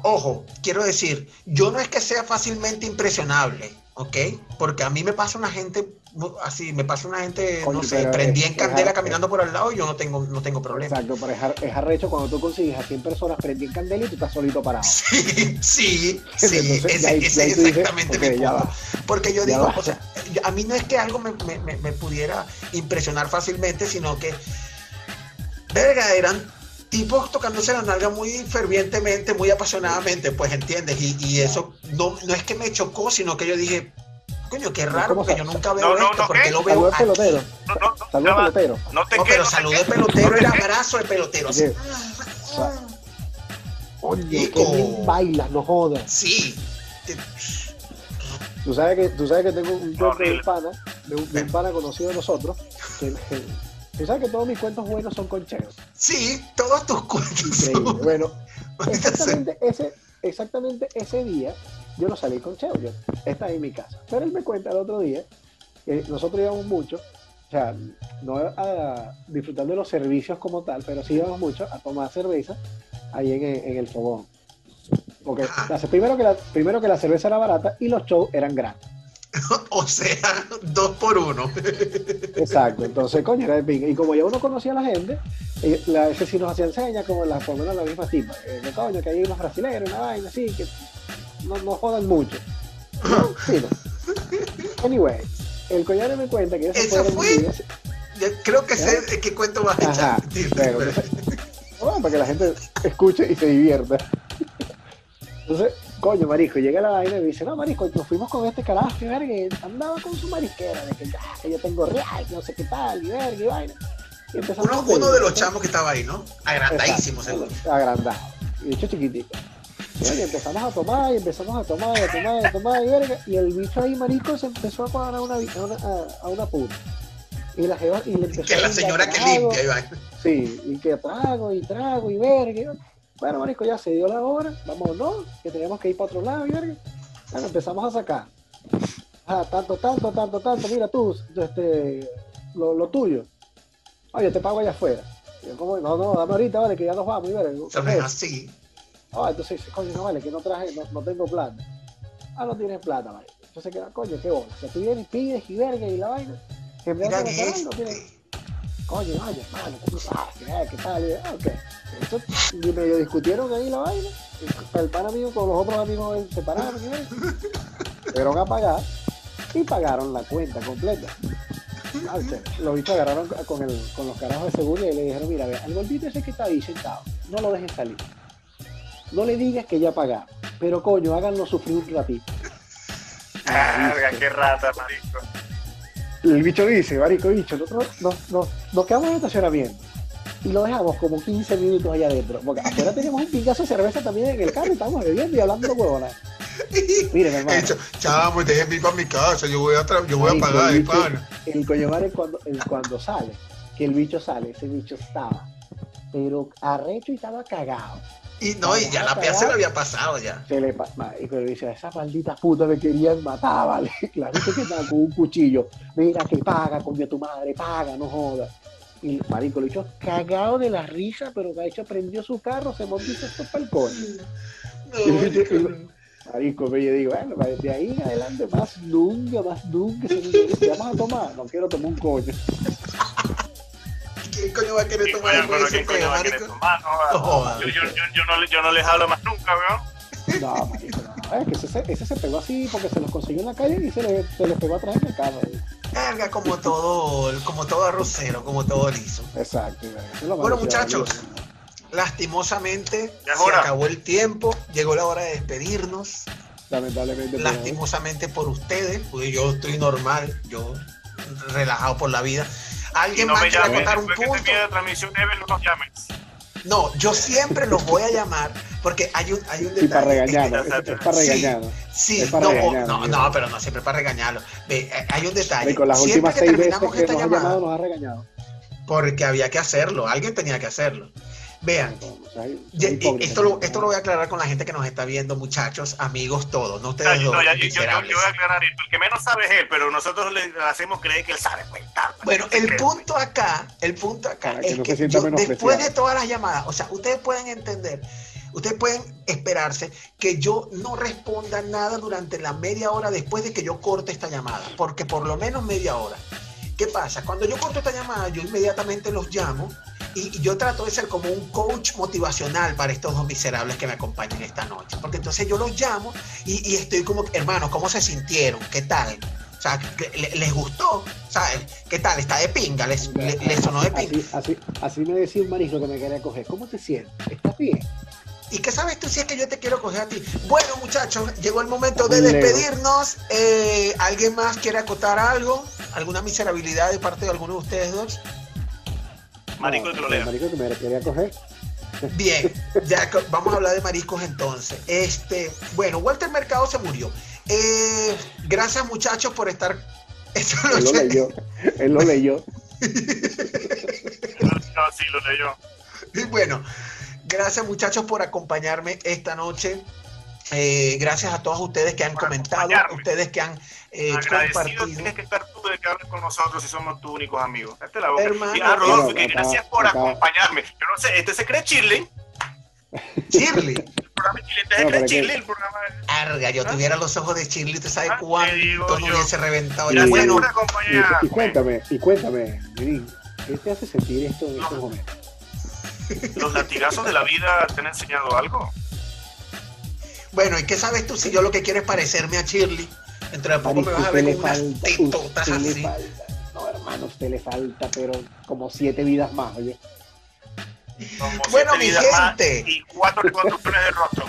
ojo, quiero decir, yo no es que sea fácilmente impresionable, ¿ok? Porque a mí me pasa una gente así, me pasa una gente, no sé, prendí en candela caminando por al lado y yo no tengo, no tengo problema. Exacto, pero es, arrecho cuando tú consigues a 100 personas prendí en candela y tú estás solito parado. Sí, sí, sí, ese, es exactamente mi punto. Porque yo digo, o sea, a mí no es que algo me, me, me pudiera impresionar fácilmente, sino que, verga, eran tipos tocándose la nalga muy fervientemente, muy apasionadamente, pues entiendes, y, y eso no, no es que me chocó, sino que yo dije, Coño, qué raro, porque yo nunca veo no, esto, porque lo veo. De pelotero. Salud de pelotero. No, te pero salud de pelotero era abrazo de pelotero. Oye, qué bien bailas, no jodas. Sí. Tú sabes que, tú sabes que tengo un de un pana, de un, pana conocido de nosotros, que, tú sabes que todos mis cuentos buenos son concheros. Sí, todos tus cuentos. Increíble. Bueno, exactamente ese, exactamente ese día yo no salí con Cheo, yo estaba en mi casa. Pero él me cuenta el otro día que nosotros íbamos mucho, o sea, no a disfrutar de los servicios como tal, pero sí íbamos mucho a tomar cerveza ahí en, el fogón. Porque primero, que la, primero que la cerveza era barata y los shows eran gratis. o sea, dos por uno. Exacto, entonces, coño, era de Y como ya uno conocía a la gente, eh, la, ese sí nos hacía enseña como la, por menos la misma tipa. Eh, coño, que hay unos brasileños, una vaina así, que no, no jodan mucho. Sí, Anyway, el collar me cuenta que eso fue. creo que sé qué cuento vas a echar. bueno, para que la gente escuche y se divierta. Entonces, coño, marisco, llega la vaina y me dice, no, marisco, nos fuimos con este carajo que verga, andaba con su marisquera, de que, ah, que yo tengo real, no sé qué tal, y verga, y vaina. Y uno, uno de los chamos que estaba ahí, ¿no? Agrandadísimo, seguro. Agrandado. Y hecho chiquitito. Y empezamos a tomar, y empezamos a tomar, y a tomar, y a tomar, y verga. Y el bicho ahí, marico, se empezó a pagar a una, a una, a, una puta. Y la jeva, y le empezó que la señora que limpia, Iván. Sí, y que trago, y trago, y verga. Bueno, marico, ya se dio la hora, vámonos, que teníamos que ir para otro lado, y verga. Bueno, empezamos a sacar. Ah, tanto, tanto, tanto, tanto, mira tú, este, lo, lo tuyo. Oye, te pago allá afuera. yo, como, no, no, dame ahorita, vale, que ya nos vamos, y verga. es así. Ah, entonces dice, coño, no vale, que no traje, no, no tengo plata. Ah, no tienes plata, vale. Entonces queda, coño, qué bola. O sea, tú vienes, pides y verga y la vaina. Que me hacen esperando, tienes. Coño, vaya, hermano, ¿cómo sabes? ¿Qué tal? Ah, ok. Entonces, y medio discutieron ahí la vaina. El pan amigo con los otros amigos se pararon, Fueron a pagar y pagaron la cuenta completa. Los bichos agarraron con, el, con los carajos de seguridad y le dijeron, mira, ve, al gordito ese que está ahí sentado, no lo dejes salir. No le digas que ya pagaron, pero coño, háganlo sufrir un ratito. Ah, qué rata, marico. El bicho dice, marico, bicho, nosotros nos, quedamos en el estacionamiento y lo dejamos como 15 minutos allá adentro. Porque afuera tenemos un pingazo de cerveza también en el carro y estamos bebiendo y hablando huevonas. Miren, hermano. Chamo, déjenme ir para mi casa, yo voy a, yo voy a pagar, el, pan. El coño es cuando, cuando sale, que el bicho sale, ese bicho estaba, pero arrecho y estaba cagado. Y no, y ya la pea se le había pasado ya. Se le pasa. Y pero dice, esa maldita puta me querían matar, vale. La gente que estaba con un cuchillo. Mira que paga, coño tu madre, paga, no jodas. Y marico, lo hizo cagado de la risa, pero que ha hecho prendió su carro, se montó para el coño. marico, me yo digo, bueno, de ahí en adelante más nunca, más nunca, se, vamos a tomar, no quiero tomar un coño. ¿Quién coño va a querer tomar el coño ese coño? No, yo, yo, yo, no, yo no les hablo más nunca, weón. No, marico, no. Es que ese, ese se pegó así porque se los consiguió en la calle y se le, se le pegó atrás en el carro. Verga, como todo, como todo arrocero, como todo liso. Exacto. Bueno, muchachos, lastimosamente se acabó el tiempo, llegó la hora de despedirnos. Lamentablemente. Lastimosamente por ustedes, porque yo estoy normal, yo relajado por la vida. ¿Alguien no más quiere contar un punto? Que transmisión, Evel, no nos llames. No, yo siempre los voy a llamar porque hay un, hay un Sí, para detalle. regañarlo. Es, es para sí. regañarlo. Sí, Es para no, regañarlo, no, no, pero no siempre para regañarlo. Ve, eh, hay un detalle. Y con las siempre últimas que seis veces terminamos que esta nos ha llamada, llamado, nos ha regañado. porque había que hacerlo, alguien tenía que hacerlo. Vean, hipócritas. esto, lo, esto lo voy a aclarar con la gente que nos está viendo, muchachos, amigos, todos, no ustedes No, dos, no, ya- yo, yo- yo voy a aclarar esto. El que menos sabe es él, pero nosotros le hacemos creer que él sabe cuentar. Bueno, No se el cree. punto acá, el punto acá Para que es que menospreciado. después de todas las llamadas, o sea, ustedes pueden entender, ustedes pueden esperarse que yo no responda nada durante la media hora después de que yo corte esta llamada, porque por lo menos media hora. ¿Qué pasa? Cuando yo corto esta llamada, yo inmediatamente los llamo y, y yo trato de ser como un coach motivacional para estos dos miserables que me acompañan esta noche. Porque entonces yo los llamo y, y estoy como, hermanos, ¿cómo se sintieron? ¿Qué tal? O sea, ¿que- le- ¿les gustó? ¿Sabes? ¿Qué tal? ¿Está de pinga? ¿Les, le- les sonó de pinga? Así, así, así me decía un marisco que me quería coger. ¿Cómo te sientes? ¿Estás bien? ¿Y qué sabes tú si es que yo te quiero coger a ti? Bueno, muchachos, llegó el momento de despedirnos. Eh, ¿Alguien más quiere acotar algo? ¿Alguna miserabilidad de parte de alguno de ustedes dos? Marico, No, que lo el lea. Marico que me quería coger. Bien, ya vamos a hablar de mariscos entonces. Este, bueno, Walter Mercado se murió. Eh, gracias muchachos por estar esta Él lo noche. leyó. Él lo leyó. No, sí, lo leyó. Y bueno, gracias muchachos por acompañarme esta noche. Eh, gracias a todos ustedes que han comentado, acompañarme. ustedes que han eh, Agradecido compartido. tienes que estar tú de que hables con nosotros si somos tus únicos amigos. Date la boca. Hermano, y a Rodolfo, bueno, que gracias por acá- acompañarme. Yo no sé, este se cree Chile. Shirley. El programa de Chile, este se No, cree Chile, el programa. Arga, yo ¿Ah? tuviera los ojos de Shirley, ¿tú sabes Ah, te digo cuánto no yo. hubiese reventado? Gracias Bueno, por Y, acompañarme. y cuéntame, y cuéntame, ¿qué te hace sentir esto en estos momentos? ¿Los latigazos de la vida te han enseñado algo? Bueno, ¿y qué sabes tú si yo lo que quiero es parecerme a Shirley? Dentro de poco me vas a ver le con unas falta, tetotas así. falta. No, hermano, usted le falta, pero como siete vidas más, oye. Como Bueno, siete mi vidas más gente. Y cuatro reconstrucciones de rostro.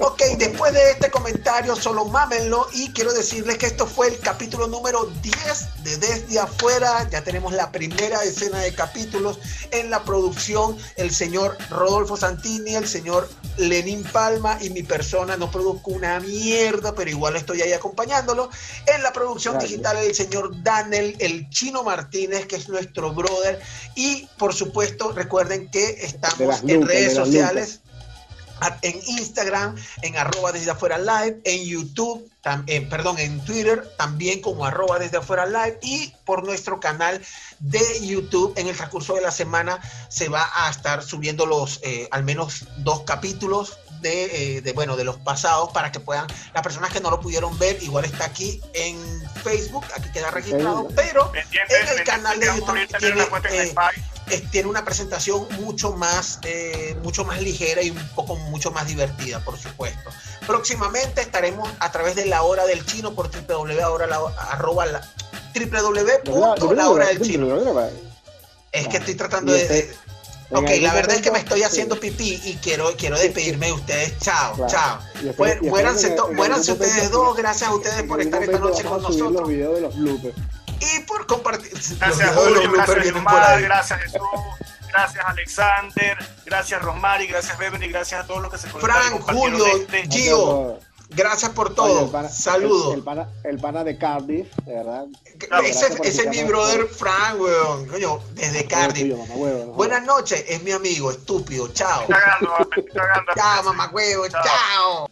Ok, después de este comentario, solo mámenlo y quiero decirles que esto fue el capítulo número 10 de Desde Afuera. Ya tenemos la primera decena de capítulos en la producción. El señor Rodolfo Santini, el señor Lenín Palma y mi persona. No produzco una mierda, pero igual estoy ahí acompañándolo. En la producción Gracias. digital, el señor Daniel, el chino Martínez, que es nuestro brother. Y por supuesto, recuerden que estamos en redes sociales en Instagram, en arroba desde afuera live, en YouTube, tam- eh, perdón, en Twitter, también como arroba desde afuera live y por nuestro canal de YouTube. En el transcurso de la semana se va a estar subiendo los, eh, al menos dos capítulos de, eh, de, bueno, de los pasados para que puedan, las personas que no lo pudieron ver, igual está aquí en Facebook, aquí queda registrado, pero En el canal de YouTube tiene, eh, tiene una presentación mucho más, eh, mucho más ligera y un poco mucho más divertida, por supuesto. Próximamente estaremos a través de la hora del chino por www, arroba la, www.lahora del chino. Es que estoy tratando de, de- En Ok, la verdad es que me estoy haciendo pipí y quiero, quiero despedirme de ustedes. Chao, Claro. chao. Muéranse, muéranse ustedes dos. Gracias a ustedes por estar esta noche con nosotros los videos de los bloopers. y por compartir. Gracias Julio, gracias Yomar, gracias Jesús, gracias Alexander, gracias Rosmary, gracias Beverly, gracias a todos los que se conectaron. compartieron Julio, este- Gio, gracias por Oye, todo. el pana- Saludos. El, el pana, el pana de Cardiff, de verdad. Claro, ese, es mi brother Frank, weón. Coño, desde Cardiff. Tuyo, mamá huevo, ¿no? Buenas noches, es mi amigo, estúpido. Chao. Cagando, cagando. Chao, mamá huevo. Chao. Chao.